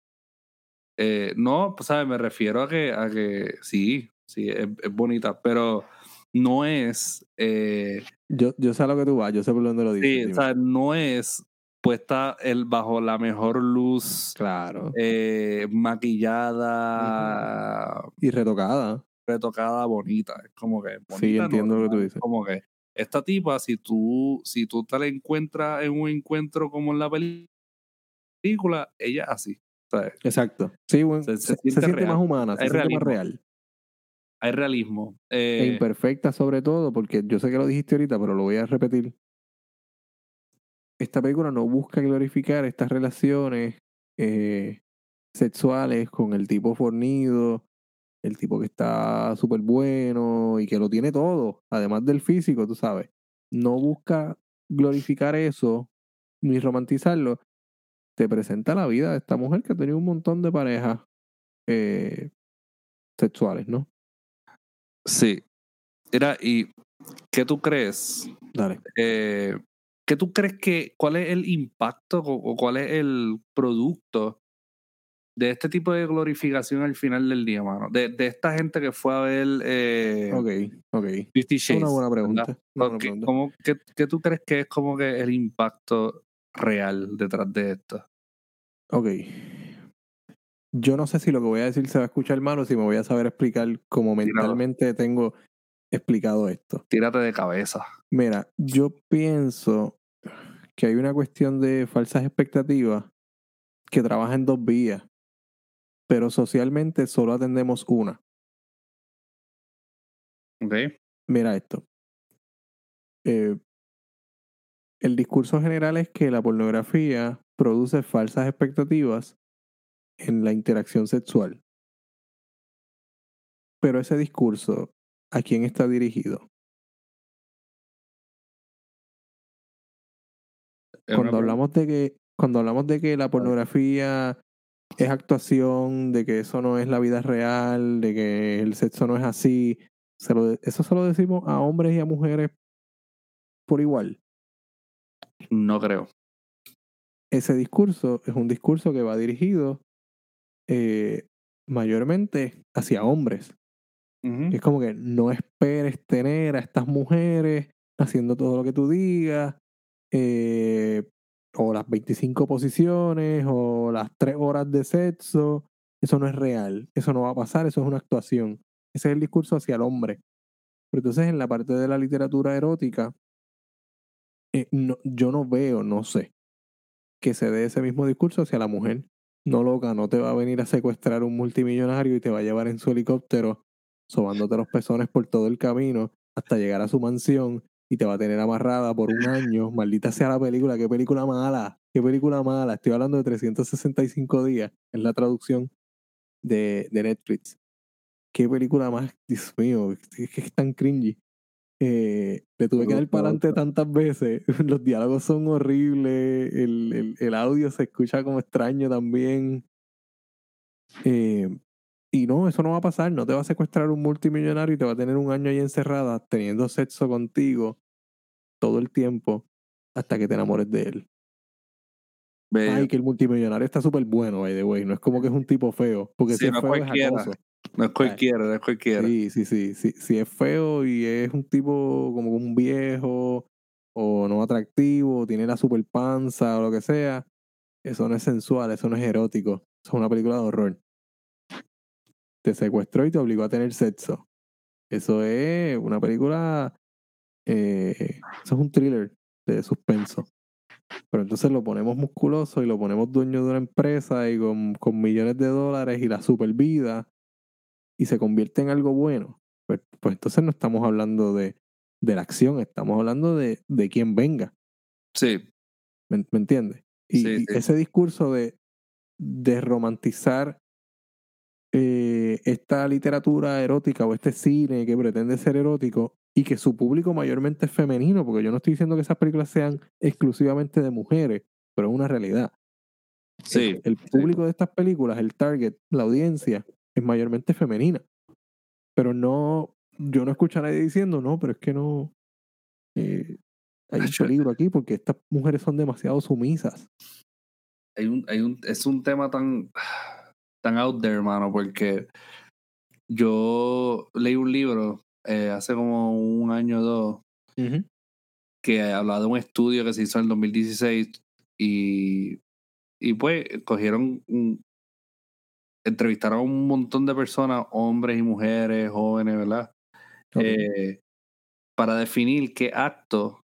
eh, no, pues, ¿sabes? Me refiero a que, a que sí, sí, es, es bonita, pero no es. Eh, Yo, yo sé a lo que tú vas, yo sé por dónde lo dices. sí, o sea, no es puesta el, bajo la mejor luz, claro. eh, maquillada. Y retocada. retocada bonita. Es como que. Sí, bonita, entiendo lo que tú dices. Como que esta tipa, si tú, si tú te la encuentras en un encuentro como en la película, ella así. ¿Sabes? Exacto. Sí, bueno, Se- se, se se siente real. más humana, se Hay siente más real. Hay realismo. E Eh, imperfecta sobre todo, porque yo sé que lo dijiste ahorita, pero lo voy a repetir. Esta película no busca glorificar estas relaciones eh, sexuales con el tipo fornido, el tipo que está súper bueno y que lo tiene todo, además del físico, tú sabes. No busca glorificar eso ni romantizarlo. Te presenta la vida de esta mujer que ha tenido un montón de parejas eh, sexuales, ¿no? sí. Mira, ¿y qué tú crees? Dale. Eh, ¿Qué tú crees que, cuál es el impacto o, o cuál es el producto de este tipo de glorificación al final del día, mano? De, de esta gente que fue a ver eh, Ok, ok. Fifty Es Shades. una buena pregunta. una buena Porque, pregunta. ¿cómo- qué, qué tú crees que es como que el impacto real detrás de esto? Ok. Yo no sé si lo que voy a decir se va a escuchar mal o si me voy a saber explicar como mentalmente tengo explicado esto. Tírate de cabeza. Mira, yo pienso que hay una cuestión de falsas expectativas que trabaja en dos vías, pero socialmente solo atendemos una. ¿Ok? Mira esto. Eh, el discurso general es que la pornografía produce falsas expectativas en la interacción sexual. Pero ese discurso, ¿a quién está dirigido? Cuando hablamos de que, cuando hablamos de que la pornografía es actuación, de que eso no es la vida real, de que el sexo no es así, se lo de- eso se lo decimos a hombres y a mujeres por igual. No creo. ese discurso es un discurso que va dirigido eh, mayormente hacia hombres. Ujú. Es como que no esperes tener a estas mujeres haciendo todo lo que tú digas, eh, o las 25 posiciones, o las 3 horas de sexo. Eso no es real, eso no va a pasar, eso es una actuación. Ese es el discurso hacia el hombre. Pero entonces en la parte de la literatura erótica, eh, no- yo no veo, no sé, que se dé ese mismo discurso hacia la mujer. No loca, no te va a venir a secuestrar un multimillonario y te va a llevar en su helicóptero, sobándote los pezones por todo el camino hasta llegar a su mansión y te va a tener amarrada por un año. Maldita sea la película, qué película mala, qué película mala. Estoy hablando de 365 días, es la traducción de, de Netflix. Qué película más, Dios mío, es que es tan cringy. Eh, le tuve Me que dar para adelante tantas veces. Los diálogos son horribles. El, el- el audio se escucha como extraño también. Eh, y no, eso no va a pasar. No te va a secuestrar un multimillonario y te va a tener un año ahí encerrada teniendo sexo contigo todo el tiempo hasta que te enamores de él. Bello. Ay, que el multimillonario está súper bueno, by the way. No es como que es un tipo feo. Porque Sí, si no es feo cualquiera. No es cualquiera, no es cualquiera. Sí, sí, sí, sí. Si es feo y es un tipo como un viejo o no atractivo, tiene la super panza o lo que sea, eso no es sensual, eso no es erótico. Eso es una película de horror. Te secuestró y te obligó a tener sexo. Eso es una película. eh, eso es un thriller de suspenso. Pero entonces lo ponemos musculoso y lo ponemos dueño de una empresa y con, con millones de dólares y la super vida y se convierte en algo bueno. Pues, pues entonces no estamos hablando de, de la acción, estamos hablando de, de quién venga. Sí, ¿Me, me entiendes? Y, Sí, y sí. ese discurso de, de romantizar eh, esta literatura erótica o este cine que pretende ser erótico y que su público mayormente es femenino, porque yo no estoy diciendo que esas películas sean exclusivamente de mujeres, pero es una realidad. sí. El, el público de estas películas, el target, la audiencia, es mayormente femenina. Pero no, yo no escucho a nadie diciendo, no, pero es que no. eh, hay un Acho. peligro aquí porque estas mujeres son demasiado sumisas. Hay un, hay un, es un tema tan, tan out there, hermano, porque yo leí un libro eh, hace como un año o dos que hablaba de un estudio que se hizo en el 2016 y, y pues cogieron un- entrevistaron a un montón de personas, hombres y mujeres, jóvenes, ¿verdad? Eh, para definir qué acto,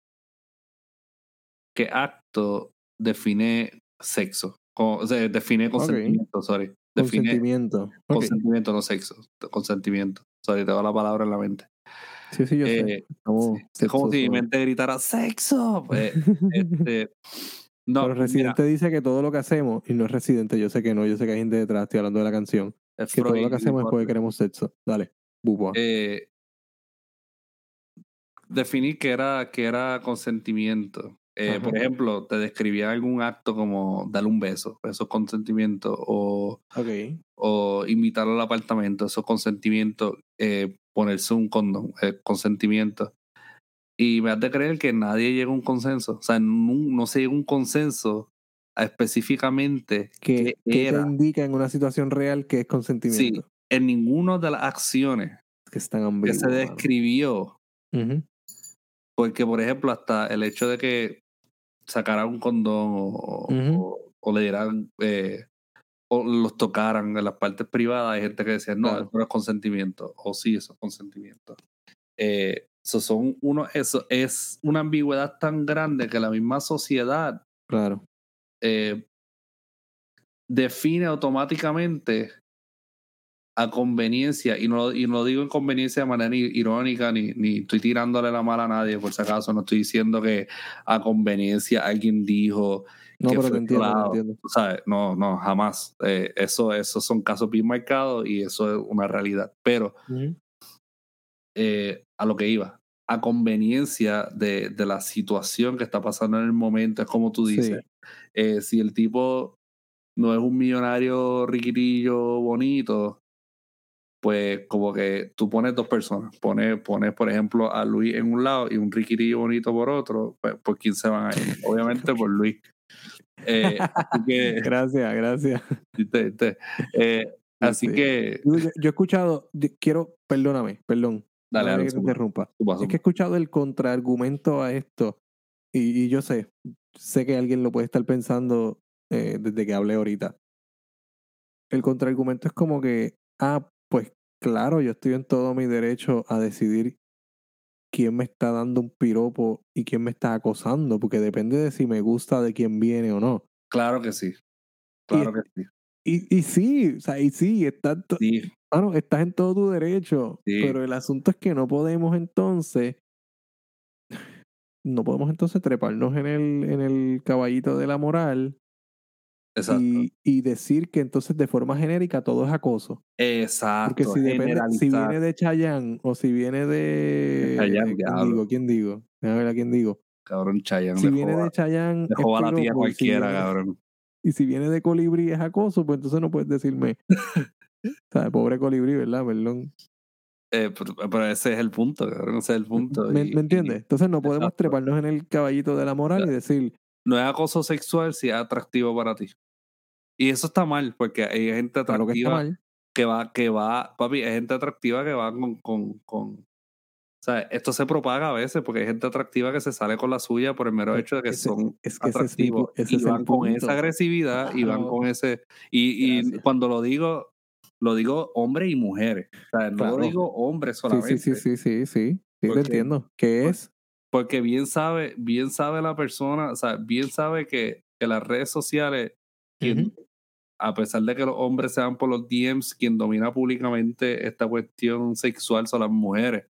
qué acto define sexo, o, o sea, define consentimiento, sorry. Define Consentimiento. Consentimiento, no sexo, consentimiento. Sorry, tengo la palabra en la mente. Sí, sí, yo sé. Eh, sí, es como si mi mente gritara ¡sexo! Pues, este, no, Pero mira, Residente dice que todo lo que hacemos, y no es Residente, yo sé que no, yo sé que hay gente detrás, estoy hablando de la canción, es que todo lo que hacemos es porque queremos sexo. Dale, buboa. eh, definir que era, que era consentimiento. Eh, por ejemplo, te describía algún acto como darle un beso, eso es consentimiento, o, ok. o invitarlo al apartamento, eso es consentimiento, eh, ponerse un condón, eh, consentimiento. Y me has de creer que nadie llega a un consenso, o sea, no, no se llega a un consenso a específicamente ¿Qué, qué qué te era. indica en una situación real que es Sí, consentimiento? en ninguna de las acciones Que están que se describió. Porque, por ejemplo, hasta el hecho de que sacaran un condón o, Ujú. o- o le dieran eh, o los tocaran en las partes privadas, hay gente que decía, no, Claro. eso no es consentimiento, o sí, eso es consentimiento. Eh, eso son uno, eso es una ambigüedad tan grande que la misma sociedad Claro. eh, define automáticamente a conveniencia, y no, y no lo digo en conveniencia de manera i- irónica, ni, ni estoy tirándole la mala a nadie, por si acaso, no estoy diciendo que a conveniencia alguien dijo No, que pero fue te entiendo, te violado, entiendo. ¿sabes? No, no, jamás. Eh, eso, esos son casos bien marcados y eso es una realidad. Pero Ujú. Eh, a lo que iba, a conveniencia de, de la situación que está pasando en el momento, es como tú dices. Sí. Eh, si el tipo no es un millonario riquitillo bonito, pues como que tú pones dos personas, pones, pones por ejemplo a Luis en un lado y un riquitillo bonito por otro, pues por quién se van a ir. Obviamente por Luis. Eh, así que, Gracias, gracias. ¿viste? ¿viste? Eh, así Sí. que, Yo, yo- he escuchado, quiero, perdóname, perdón. Dale, dale, que te interrumpa. Es que he escuchado el contraargumento a esto y, y yo sé, sé que alguien lo puede estar pensando eh, desde que hablé ahorita. El contraargumento es como que, ah, pues claro, yo estoy en todo mi derecho a decidir quién me está dando un piropo y quién me está acosando, porque depende de si me gusta de quién viene o no. Claro que sí. Claro que sí. Y, y sí, o sea, y sí, está, Sí, Mano, estás en todo tu derecho, Sí. pero el asunto es que no podemos entonces, no podemos entonces treparnos en el, en el caballito de la moral exacto. y, y decir que entonces de forma genérica todo es acoso. Exacto. Porque si depende, si viene de Chayanne o si viene de... Chayanne, ¿Quién diablo. digo? ¿Quién digo? Déjame ver a quién digo. Cabrón, Chayanne Si viene de Chayanne es joba la tía a si cualquiera, viene- cabrón. Y si viene de colibrí es acoso, pues entonces no puedes decirme... o sea, pobre colibrí, ¿verdad? Perdón. Eh, pero, pero ese es el punto, cabrón. Ese es el punto. ¿Me, y- me entiendes? Entonces no podemos Exacto. treparnos en el caballito de la moral y decir, no es acoso sexual si es atractivo para ti. Y eso está mal, porque hay gente claro que está atractiva mal. que va, que va, papi, hay gente atractiva que va con, con, con, o sea, esto se propaga a veces porque hay gente atractiva que se sale con la suya por el mero Pues, hecho de que ese- son es que ese es mi atractivos y van con punto. esa agresividad y van Claro. con ese y, y cuando lo digo lo digo hombres y mujeres o sea no Claro. lo digo hombres solamente sí, sí, sí, sí, sí. Sí, te entiendo. ¿Qué es? porque bien sabe bien sabe la persona o sea bien sabe que, que las redes sociales quien- a pesar de que los hombres sean por los DMs quien domina públicamente esta cuestión sexual son las mujeres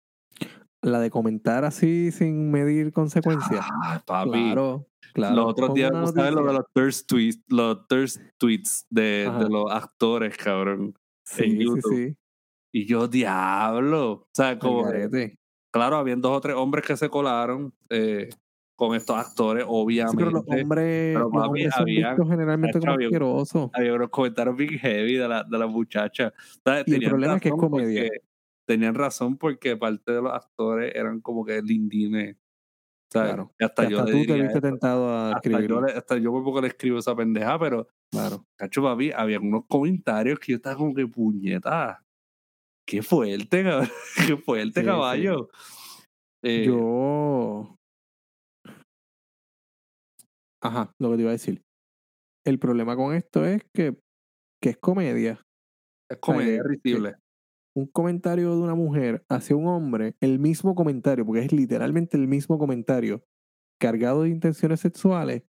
La de comentar así sin medir consecuencias. Ah, papi Claro, claro. Los otros días, sabes lo de los thirst tweets, los thirst tweets de, de los actores, cabrón. Sí, en sí, YouTube. sí. Y yo, diablo. O sea, como, claro, habían dos o tres hombres que se colaron eh, con estos actores, Sí, obviamente. pero los hombres, Pero, los hombres son había- generalmente como asquerosos. Había unos comentarios bien heavy de la, de la muchacha. O sea, Y el problema es que es comedia. porque- Tenían razón porque parte de los actores eran como que lindines. Claro. Y hasta yo hasta le tú te viste tentado a hasta yo, hasta yo por poco le escribo esa pendeja, pero Claro. Cacho, papi, había unos comentarios que yo estaba como que puñeta. Qué fuerte, cabrón. Qué fuerte, Sí, sí. caballo. Eh, Yo. Ajá, lo que te iba a decir. El problema con esto es que, que es comedia. Es comedia, es risible. Un comentario de una mujer hacia un hombre, el mismo comentario, porque es literalmente el mismo comentario, cargado de intenciones sexuales,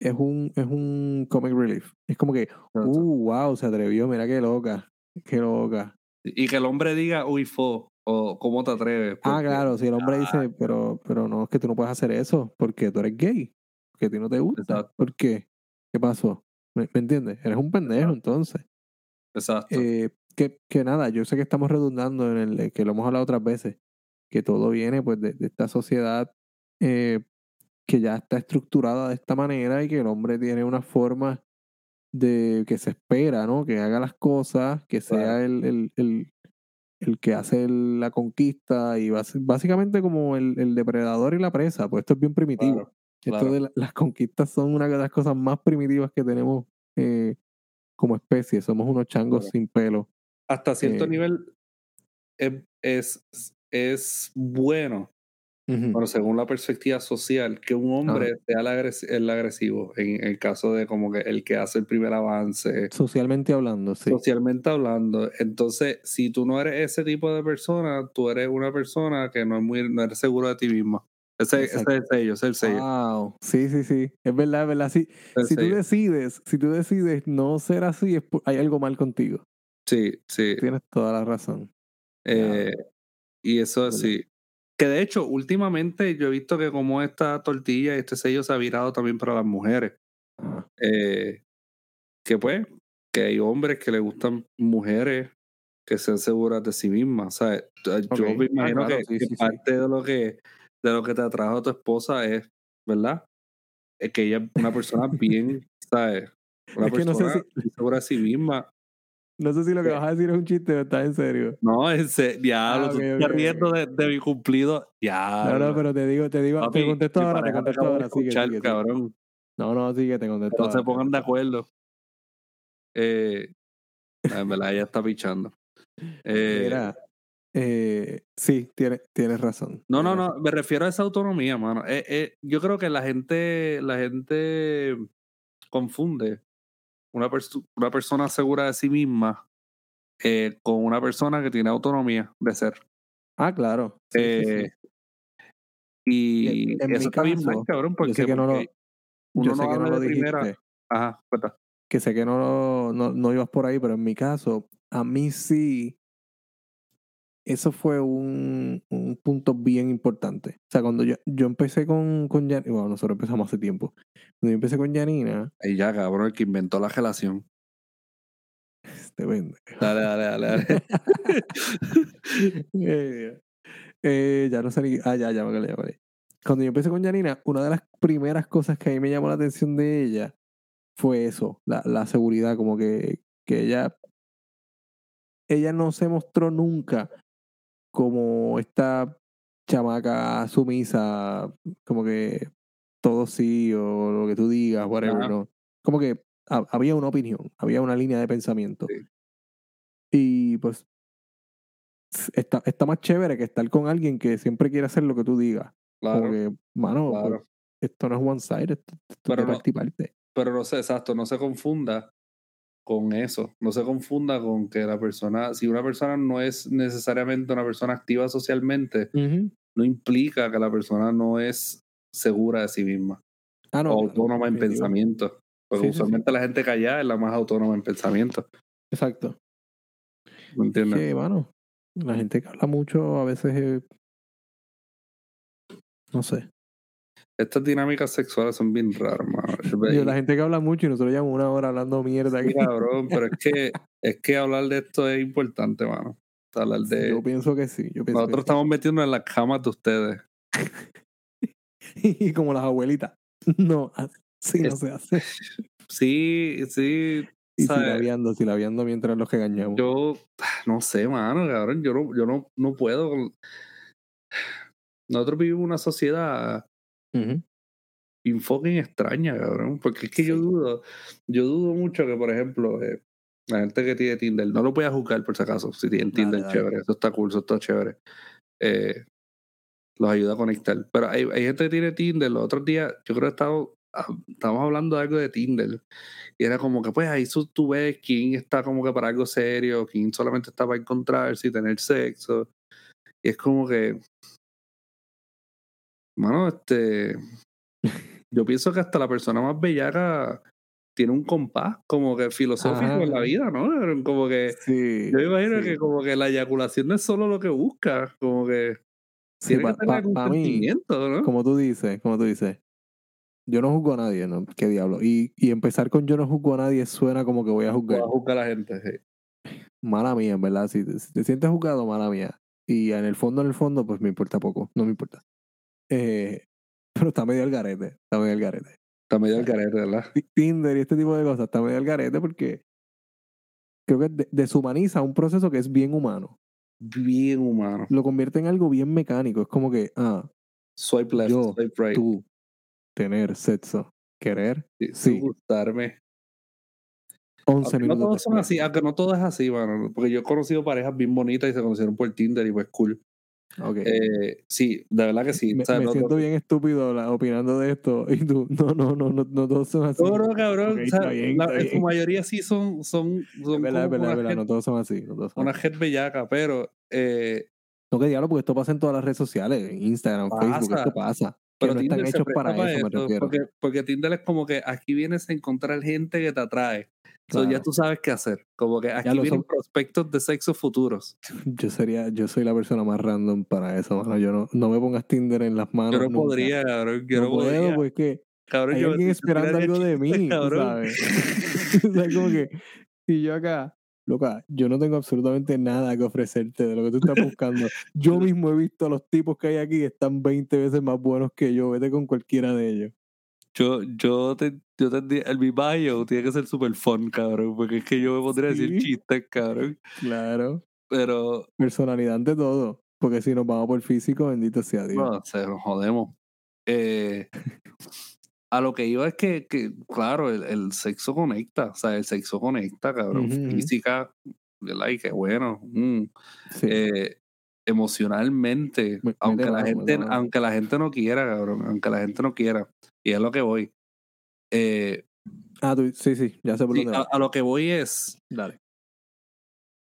es un, es un comic relief. Es como que, uh, wow, se atrevió, mira qué loca, qué loca. Y que el hombre diga, uy, fo, o cómo te atreves. Ah, porque- claro, si el hombre Ah, dice, pero, pero no, es que tú no puedes hacer eso, porque tú eres gay, que a ti no te gusta. Exacto. ¿Por qué? ¿Qué pasó? ¿Me, me entiendes? Eres un pendejo, entonces. Exacto. Eh, que, que nada, yo sé que estamos redundando en el eh, que lo hemos hablado otras veces, que todo viene pues de, de esta sociedad eh, que ya está estructurada de esta manera y que el hombre tiene una forma de que se espera, ¿no? Que haga las cosas, que sea Claro. el, el, el, el que hace la conquista y básicamente como el, el depredador y la presa, pues esto es bien primitivo. Claro, Esto claro. de la- las conquistas son una de las cosas más primitivas que tenemos eh, como especie. Somos unos changos sin pelo. Hasta cierto eh, nivel es, es, es bueno, Ujú. bueno, según la perspectiva social, que un hombre sea el, agres- el agresivo, en el caso de como que el que hace el primer avance, Socialmente hablando, sí. socialmente hablando. Entonces, si tú no eres ese tipo de persona, tú eres una persona que no es muy, no eres seguro de ti misma. Ese, ese es el sello, ese es el sello. Wow. Sí, sí, sí. Es verdad, es verdad. Sí. el Si tú decides, si tú decides no ser así, es hay algo mal contigo. Sí, sí. Tienes toda la razón. Eh, y eso sí. Que de hecho, últimamente yo he visto que como esta tortilla y este sello se ha virado también para las mujeres. Ajá. Eh, que pues, que hay hombres que le gustan mujeres que sean seguras de sí mismas. ¿sabes? Yo Ok. me Ah, imagino claro, que, sí, que parte de lo que de lo que te atrajo a tu esposa es, ¿verdad? Es que ella es una persona bien, ¿sabes? Una Es que no sé persona segura de sí misma. No sé si lo que Sí. vas a decir es un chiste o estás en serio. No, ese, diablo, Ah, tú ok, te ok, estás ok. riendo de, de mi cumplido. No, Diablo. no, pero te digo, te digo, Papi, te contesto ahora, te contesto ahora, sigue, escuchar, sigue, sigue. cabrón. No, no, sigue, te contesto no se ahora. pongan de acuerdo. Eh, en verdad, ella está pichando. Eh, Mira, eh, sí, tienes, tienes razón. no, no, no, me refiero a esa autonomía, mano. Eh, eh, yo creo que la gente, la gente confunde una, perso- una persona segura de sí misma eh, con una persona que tiene autonomía de ser. Ah, claro. Sí, sí, sí. Eh, Y En- en eso mi está bien mal, caso, cabrón, porque, Yo sé que no lo, uno no que no lo primera. dijiste, Ajá, cuenta. que sé que no, no, no ibas por ahí, pero en mi caso, a mí sí, eso fue un, un punto bien importante. O sea, cuando yo, yo empecé con, con Janina, bueno, nosotros empezamos hace tiempo. Cuando yo empecé con Janina, Ahí ya, cabrón, el que inventó la relación. este vende. Dale, dale, dale, dale. Eh, eh, ya no sé ni. Ah, ya, ya me acordé, ya acordé. Cuando yo empecé con Janina, una de las primeras cosas que a mí me llamó la atención de ella fue eso, la, la seguridad, como que, que ella. Ella no se mostró nunca como esta chamaca sumisa, como que todo sí o lo que tú digas, whatever, Ajá. ¿no? Como que ha- había una opinión, había una línea de pensamiento. Sí. Y pues está, está más chévere que estar con alguien que siempre quiere hacer lo que tú digas. Claro, Como que, mano, pues, claro. esto no es one side, esto, esto Pero es no- parte. Pero no sé, exacto, no se confunda con eso. No se confunda con que la persona, si una persona no es necesariamente una persona activa socialmente, no implica que la persona no es segura de sí misma Ah, no. o autónoma en pensamiento. Porque Sí, sí, sí. usualmente la gente callada es la más autónoma en pensamiento. Exacto. ¿Me entiendes? Que, mano, la gente que habla mucho a veces es- No sé. Estas dinámicas sexuales son bien raras, mano. Yo, la gente que habla mucho y nosotros llevamos una hora hablando mierda Sí, aquí. cabrón, pero es que, es que hablar de esto es importante, mano. Hablar de... Yo pienso que sí. Yo pienso Nosotros que estamos metiendo en las camas de ustedes. sí. Y como las abuelitas. No, así no Es- se hace. Sí, sí. Y silabiando, silabiando mientras los regañamos. Yo no sé, mano, cabrón. Yo no, yo no, no puedo. Nosotros vivimos en una sociedad Ujú. bien fucking extraña, cabrón. Porque es que yo Sí. dudo, yo dudo mucho que, por ejemplo, eh, la gente que tiene Tinder, no lo voy a juzgar por si acaso, si tienen Tinder, dale. chévere, eso está cool, eso está chévere. Eh, los ayuda a conectar. Pero hay, hay gente que tiene Tinder, los otros días, yo creo que estaba ah, estamos hablando de algo de Tinder. Y era como que, pues ahí tú ves quién está como que para algo serio, quién solamente está para encontrarse y tener sexo. Y es como que, mano, este, yo pienso que hasta la persona más bellaca tiene un compás como que filosófico en la vida, ¿no? Como que Sí. yo me imagino sí. que como que la eyaculación no es solo lo que busca, como que Sí, tiene pa- que tener pa- un pa mí, sentimiento, ¿no? como tú dices, como tú dices, yo no juzgo a nadie, ¿no? ¿Qué diablo? Y, y empezar con yo no juzgo a nadie suena como que voy a juzgar. a juzgar a la gente, sí. Mala mía, en verdad. Si te, si te sientes juzgado, mala mía. Y en el fondo, en el fondo, pues me importa poco. No me importa. Eh, pero está medio al garete. Está medio al garete. Está medio al carete, ¿verdad? Ti- Tinder y este tipo de cosas está medio al garete porque creo que de- deshumaniza un proceso que es bien humano. Bien humano. Lo convierte en algo bien mecánico. Es como que, ah, Swipe left, Yo, swipe right. tú, tener sexo, querer, Sí, sí. gustarme. 11 Aunque no minutos todos son así, aunque no todo es así, mano. Porque yo he conocido parejas bien bonitas y se conocieron por Tinder y pues cool. Ok. Eh, sí, de verdad que sí. me sea, me no- siento no- bien estúpido la- opinando de esto y tú, no, no, no, no, no todos son así. No, no, cabrón. Ok, o sea, bien, la- en su mayoría sí son, son, son Es verdad, es verdad, verdad, jet- no todos son así. No, todos son una jet bellaca, pero eh, No, que diablo, porque esto pasa en todas las redes sociales, en Instagram, Facebook, Pasa. esto pasa. pero no están hechos presta para eso, me refiero. Porque, porque Tinder es como que aquí vienes a encontrar gente que te atrae. So, ya Claro. tú sabes qué hacer. Como que aquí vienen son- prospectos de sexo futuros. Yo sería, yo soy la persona más random para eso, mano. Yo no, no me pongas Tinder en las manos. Yo no nunca. podría, cabrón. Yo no, no, puedo, podría. pues que Cabrón, hay yo alguien esperando algo de mí, cabrón. ¿sabes? o sea, como que, y yo acá, loca, yo no tengo absolutamente nada que ofrecerte de lo que tú estás buscando. Yo mismo he visto a los tipos que hay aquí que están 20 veces más buenos que yo. Vete con cualquiera de ellos. Yo, yo te, yo te di- el mi bio tiene que ser super fun, cabrón, porque es que yo me pondría a decir chistes, cabrón. Claro. Pero, Personalidad ante todo. Porque si nos vamos por físico, bendito sea Dios. no, se nos jodemos. Eh, a lo que iba es que, que claro, el, el sexo conecta, o sea, el sexo conecta, cabrón. Física, ¿verdad? Y qué bueno. mm. Sí. Eh, emocionalmente, Me- aunque la gente, aunque la gente no quiera, cabrón, aunque la gente no quiera, y es lo que voy. Eh, Ah, tú, sí, sí, ya sé por sí, a, lo que voy es Dale.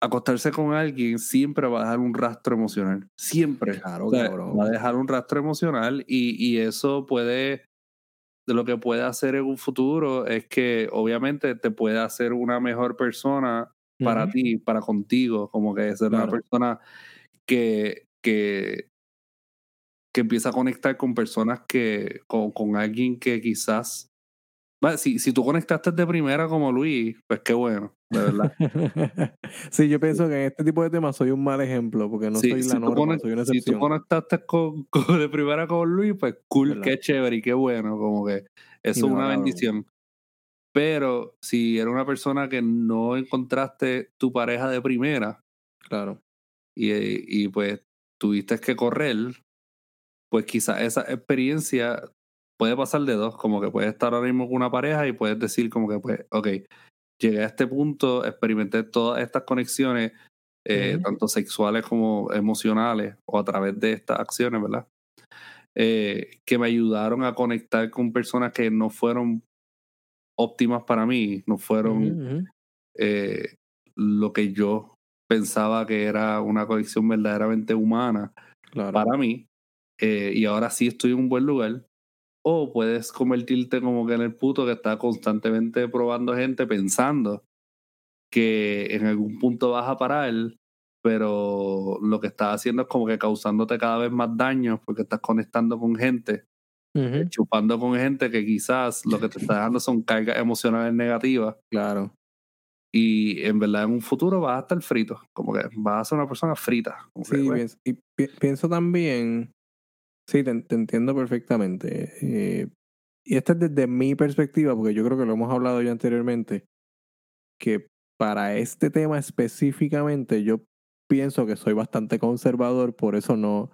acostarse con alguien siempre va a dejar un rastro emocional. Siempre. Claro, O sea, cabrón. Va a dejar un rastro emocional y, y eso puede, de lo que puede hacer en un futuro es que obviamente te puede hacer una mejor persona para ti, para contigo, como que ser una Claro. persona que, que, que empieza a conectar con personas que, con, con alguien que quizás, si, si tú conectaste de primera como Luis, pues qué bueno, de verdad. sí, yo pienso que en este tipo de temas soy un mal ejemplo porque no Sí, soy si la norma, conect- soy una si tú excepción. conectaste con, con- de primera con Luis, pues cool, ¿Verdad? qué chévere y qué bueno, como que eso es no, una cabrón. bendición. Pero si era una persona que no encontraste tu pareja de primera Claro. y, y pues tuviste que correr, pues quizás esa experiencia puede pasar de dos, como que puedes estar ahora mismo con una pareja y puedes decir como que pues, ok, llegué a este punto, experimenté todas estas conexiones, eh, tanto sexuales como emocionales, o a través de estas acciones, ¿verdad? Eh, que me ayudaron a conectar con personas que no fueron óptimas para mí, no fueron eh, lo que yo pensaba que era una conexión verdaderamente humana Claro. para mí, eh, y ahora sí estoy en un buen lugar. O puedes convertirte como que en el puto que está constantemente probando gente pensando que en algún punto vas a parar, pero lo que estás haciendo es como que causándote cada vez más daño porque estás conectando con gente, Ujú, chupando con gente que quizás lo que te está dando son cargas emocionales negativas Claro. y en verdad en un futuro vas a estar frito, como que vas a ser una persona frita. como que, Sí, pues, pienso, y pi- pienso también, sí, te, te entiendo perfectamente. eh, y esto es desde mi perspectiva, porque yo creo que lo hemos hablado ya anteriormente, que para este tema específicamente yo pienso que soy bastante conservador, por eso no,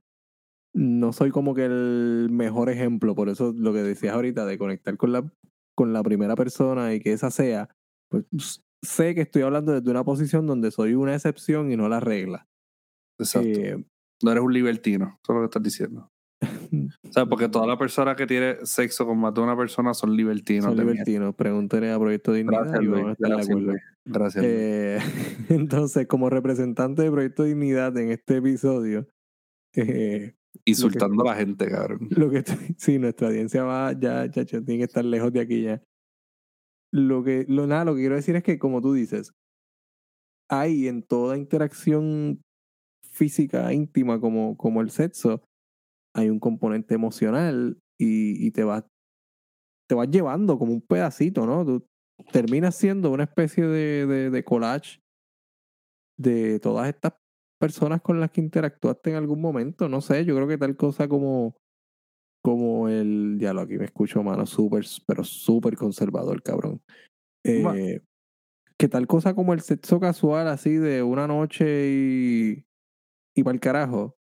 no soy como que el mejor ejemplo, por eso lo que decías ahorita de conectar con la, con la primera persona y que esa sea, pues sé que estoy hablando desde una posición donde soy una excepción y no la regla. exacto. Eh, No eres un libertino, eso es lo que estás diciendo. O sea, porque toda la persona que tiene sexo con más de una persona son libertinos. Son libertinos. Pregúntele a Proyecto Dignidad Gracias, y vamos a estar de acuerdo. Gracias. Eh, entonces, como representante de Proyecto Dignidad en este episodio, eh, Insultando a la gente, cabrón. lo que estoy- sí, nuestra audiencia va ya, chacho, tiene que estar lejos de aquí ya. Lo que, lo, nada, lo que quiero decir es que, como tú dices, hay en toda interacción física íntima como, como el sexo, hay un componente emocional y, y te vas te vas llevando como un pedacito, ¿no? Tú terminas siendo una especie de, de, de collage de todas estas personas con las que interactuaste en algún momento. No sé, yo creo que tal cosa como, como el, ya lo aquí me escucho, mano, súper, pero súper conservador, cabrón. Eh, que tal cosa como el sexo casual, así de una noche y, y para el carajo,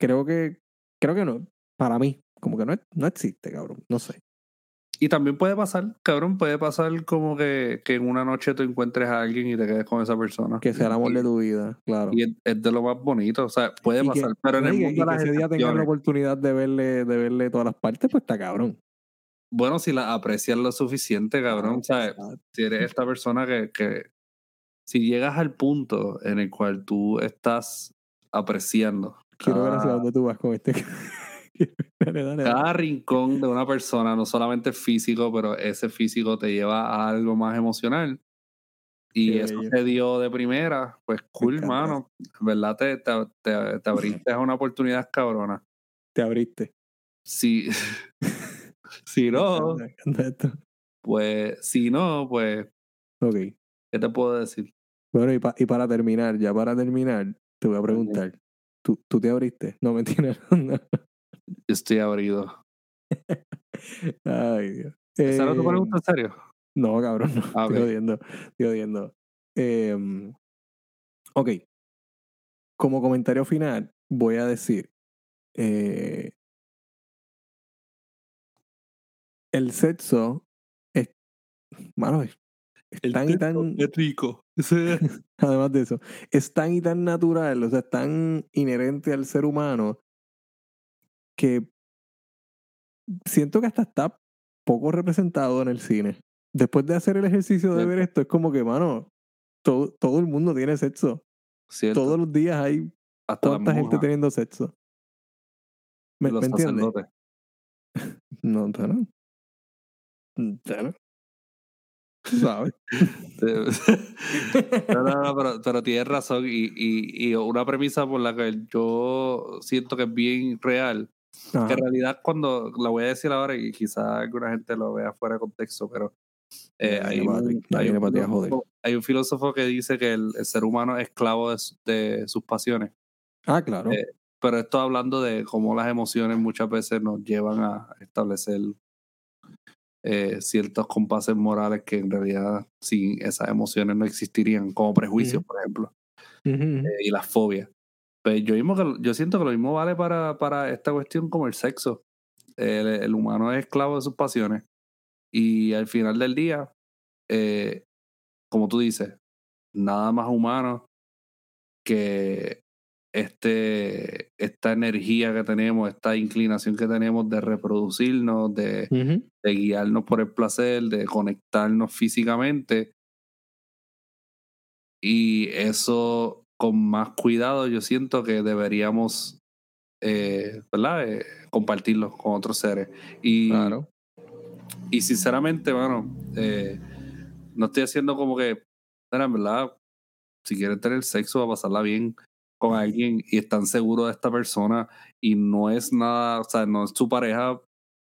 creo que, creo que no, para mí, como que no, no existe, cabrón, no sé. Y también puede pasar, cabrón, puede pasar como que, que en una noche tú encuentres a alguien y te quedes con esa persona. Que sea el amor de tu vida, claro. Y es, es de lo más bonito, o sea, puede Y que- pasar, pero en el que- mundo y que ese día tengas la oportunidad de verle, de verle todas las partes, pues está cabrón. bueno, si la aprecias lo suficiente, cabrón, ¿sabes? Si eres esta persona que, que, si llegas al punto en el cual tú estás apreciando Quiero ver hacia cada, dónde tú vas con este. dale, dale, dale. cada rincón de una persona, no solamente físico, pero ese físico te lleva a algo más emocional. Y Qué eso bello. se dio de primera, pues cool, mano. En verdad te, te, te, te abriste a una oportunidad cabrona. Te abriste. Si, si no, pues, si no, pues, Ok. ¿qué te puedo decir? Bueno, y, pa- y para terminar, ya para terminar, te voy a preguntar. ¿Tú, tú te abriste? No, mentira. no. Estoy abrido. Ay, Dios. ¿Esa era tu Eh, pregunta en serio? No, cabrón, no. Ah, Estoy ok. jodiendo. Estoy jodiendo. Em, ok. Como comentario final, voy a decir. eh, el sexo es. Mano, es, es tan y tan. Es rico. Además de eso, es tan y tan natural, o sea, es tan inherente al ser humano que siento que hasta está poco representado en el cine. Después de hacer el ejercicio de Cierto. ver esto, es como que, mano, todo, todo el mundo tiene sexo. Cierto. Todos los días hay Hasta cuánta gente teniendo sexo. ¿Me, los me entiendes? No, no, no. Sabes. No, no, no, pero, pero tienes razón y, y, y una premisa por la que yo siento que es bien real, que Ajá. en realidad cuando la voy a decir ahora y quizás alguna gente lo vea fuera de contexto, pero eh, hay, un, hay, un filósofo, hay un filósofo que dice que el, el ser humano es esclavo de, de sus pasiones, Ah, claro. Eh, pero esto hablando de cómo las emociones muchas veces nos llevan a establecer eh, ciertos compases morales que en realidad sin esas emociones no existirían, como prejuicios, Ujú. por ejemplo, Ujú, ujú. eh, y las fobias. Pues yo, mismo que, yo siento que lo mismo vale para, para esta cuestión como el sexo. El, el humano es esclavo de sus pasiones y al final del día, eh, como tú dices, nada más humano que este, esta energía que tenemos, esta inclinación que tenemos de reproducirnos, de, guiarnos por el placer, de conectarnos físicamente. Y eso con más cuidado yo siento que deberíamos eh, ¿verdad? Eh, compartirlo con otros seres. Y, Claro. y sinceramente, bueno, eh, no estoy haciendo como que, en verdad, si quieren tener sexo, va a pasarla bien con alguien y están seguros de esta persona y no es nada, o sea, no es su pareja, o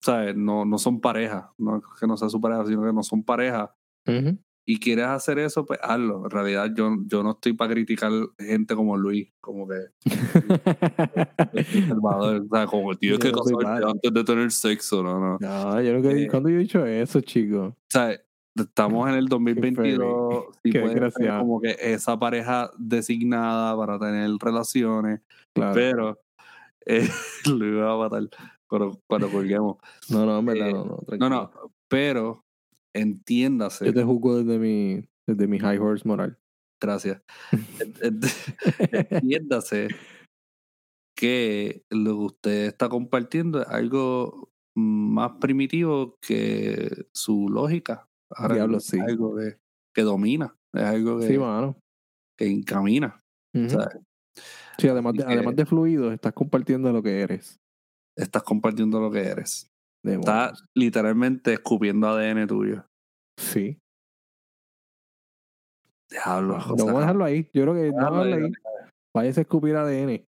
sea, no, no son pareja, no es que no sea su pareja, sino que no son pareja Ujú. y quieres hacer eso, pues hazlo. En realidad yo, yo no estoy para criticar gente como Luis, como que conservador, o sea, como que no soy casarte malo. antes de tener sexo, no, no. No, yo nunca Eh. ¿Cuándo yo he dicho eso, chico? O sea, estamos en el 2022, sí Qué puede ser desgraciado. como que esa pareja designada para tener relaciones, Claro. pero eh, lo iba a matar cuando, cuando colguemos. no, no, en verdad, eh, no, no. No, tranquilo. no, pero entiéndase. Yo te juzgo desde mi, desde mi high horse moral. Gracias. Ent- ent- Entiéndase que lo que usted está compartiendo es algo más primitivo que su lógica. Ahora Diablo, es sí. algo que, que domina, es algo que, Sí, mano. que encamina. Sí, además de, además de fluidos, estás compartiendo lo que eres. Estás compartiendo lo que eres. Demonios. Estás literalmente escupiendo ADN tuyo. Sí. Diablo, No, vamos a dejarlo ahí. Yo creo que dejarlo ahí, ahí. Váyase a escupir ADN.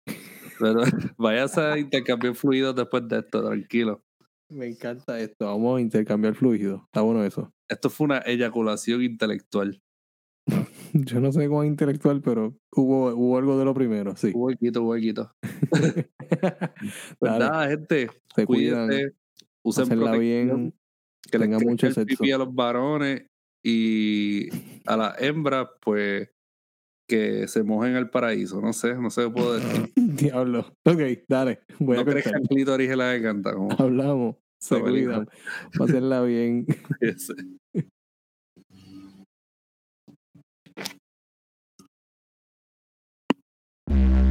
Pero vayas a intercambiar fluidos después de esto, tranquilo. Me encanta esto. Vamos a intercambiar fluidos. Está bueno eso. Esto fue una eyaculación intelectual. Yo no sé cuán intelectual, pero hubo, hubo algo de lo primero, sí. Huequito, huequito. Pues nada, gente, se cuídense, usen protección, bien. que tengan mucho el sexo. a los varones y a las hembras, pues que se mojen el paraíso. No sé, no sé qué puedo decir. Diablo. Ok, dale. Voy no a cortar. crezcan clítoris en la garganta, como Hablamos. Se cuidan. Pásenla bien.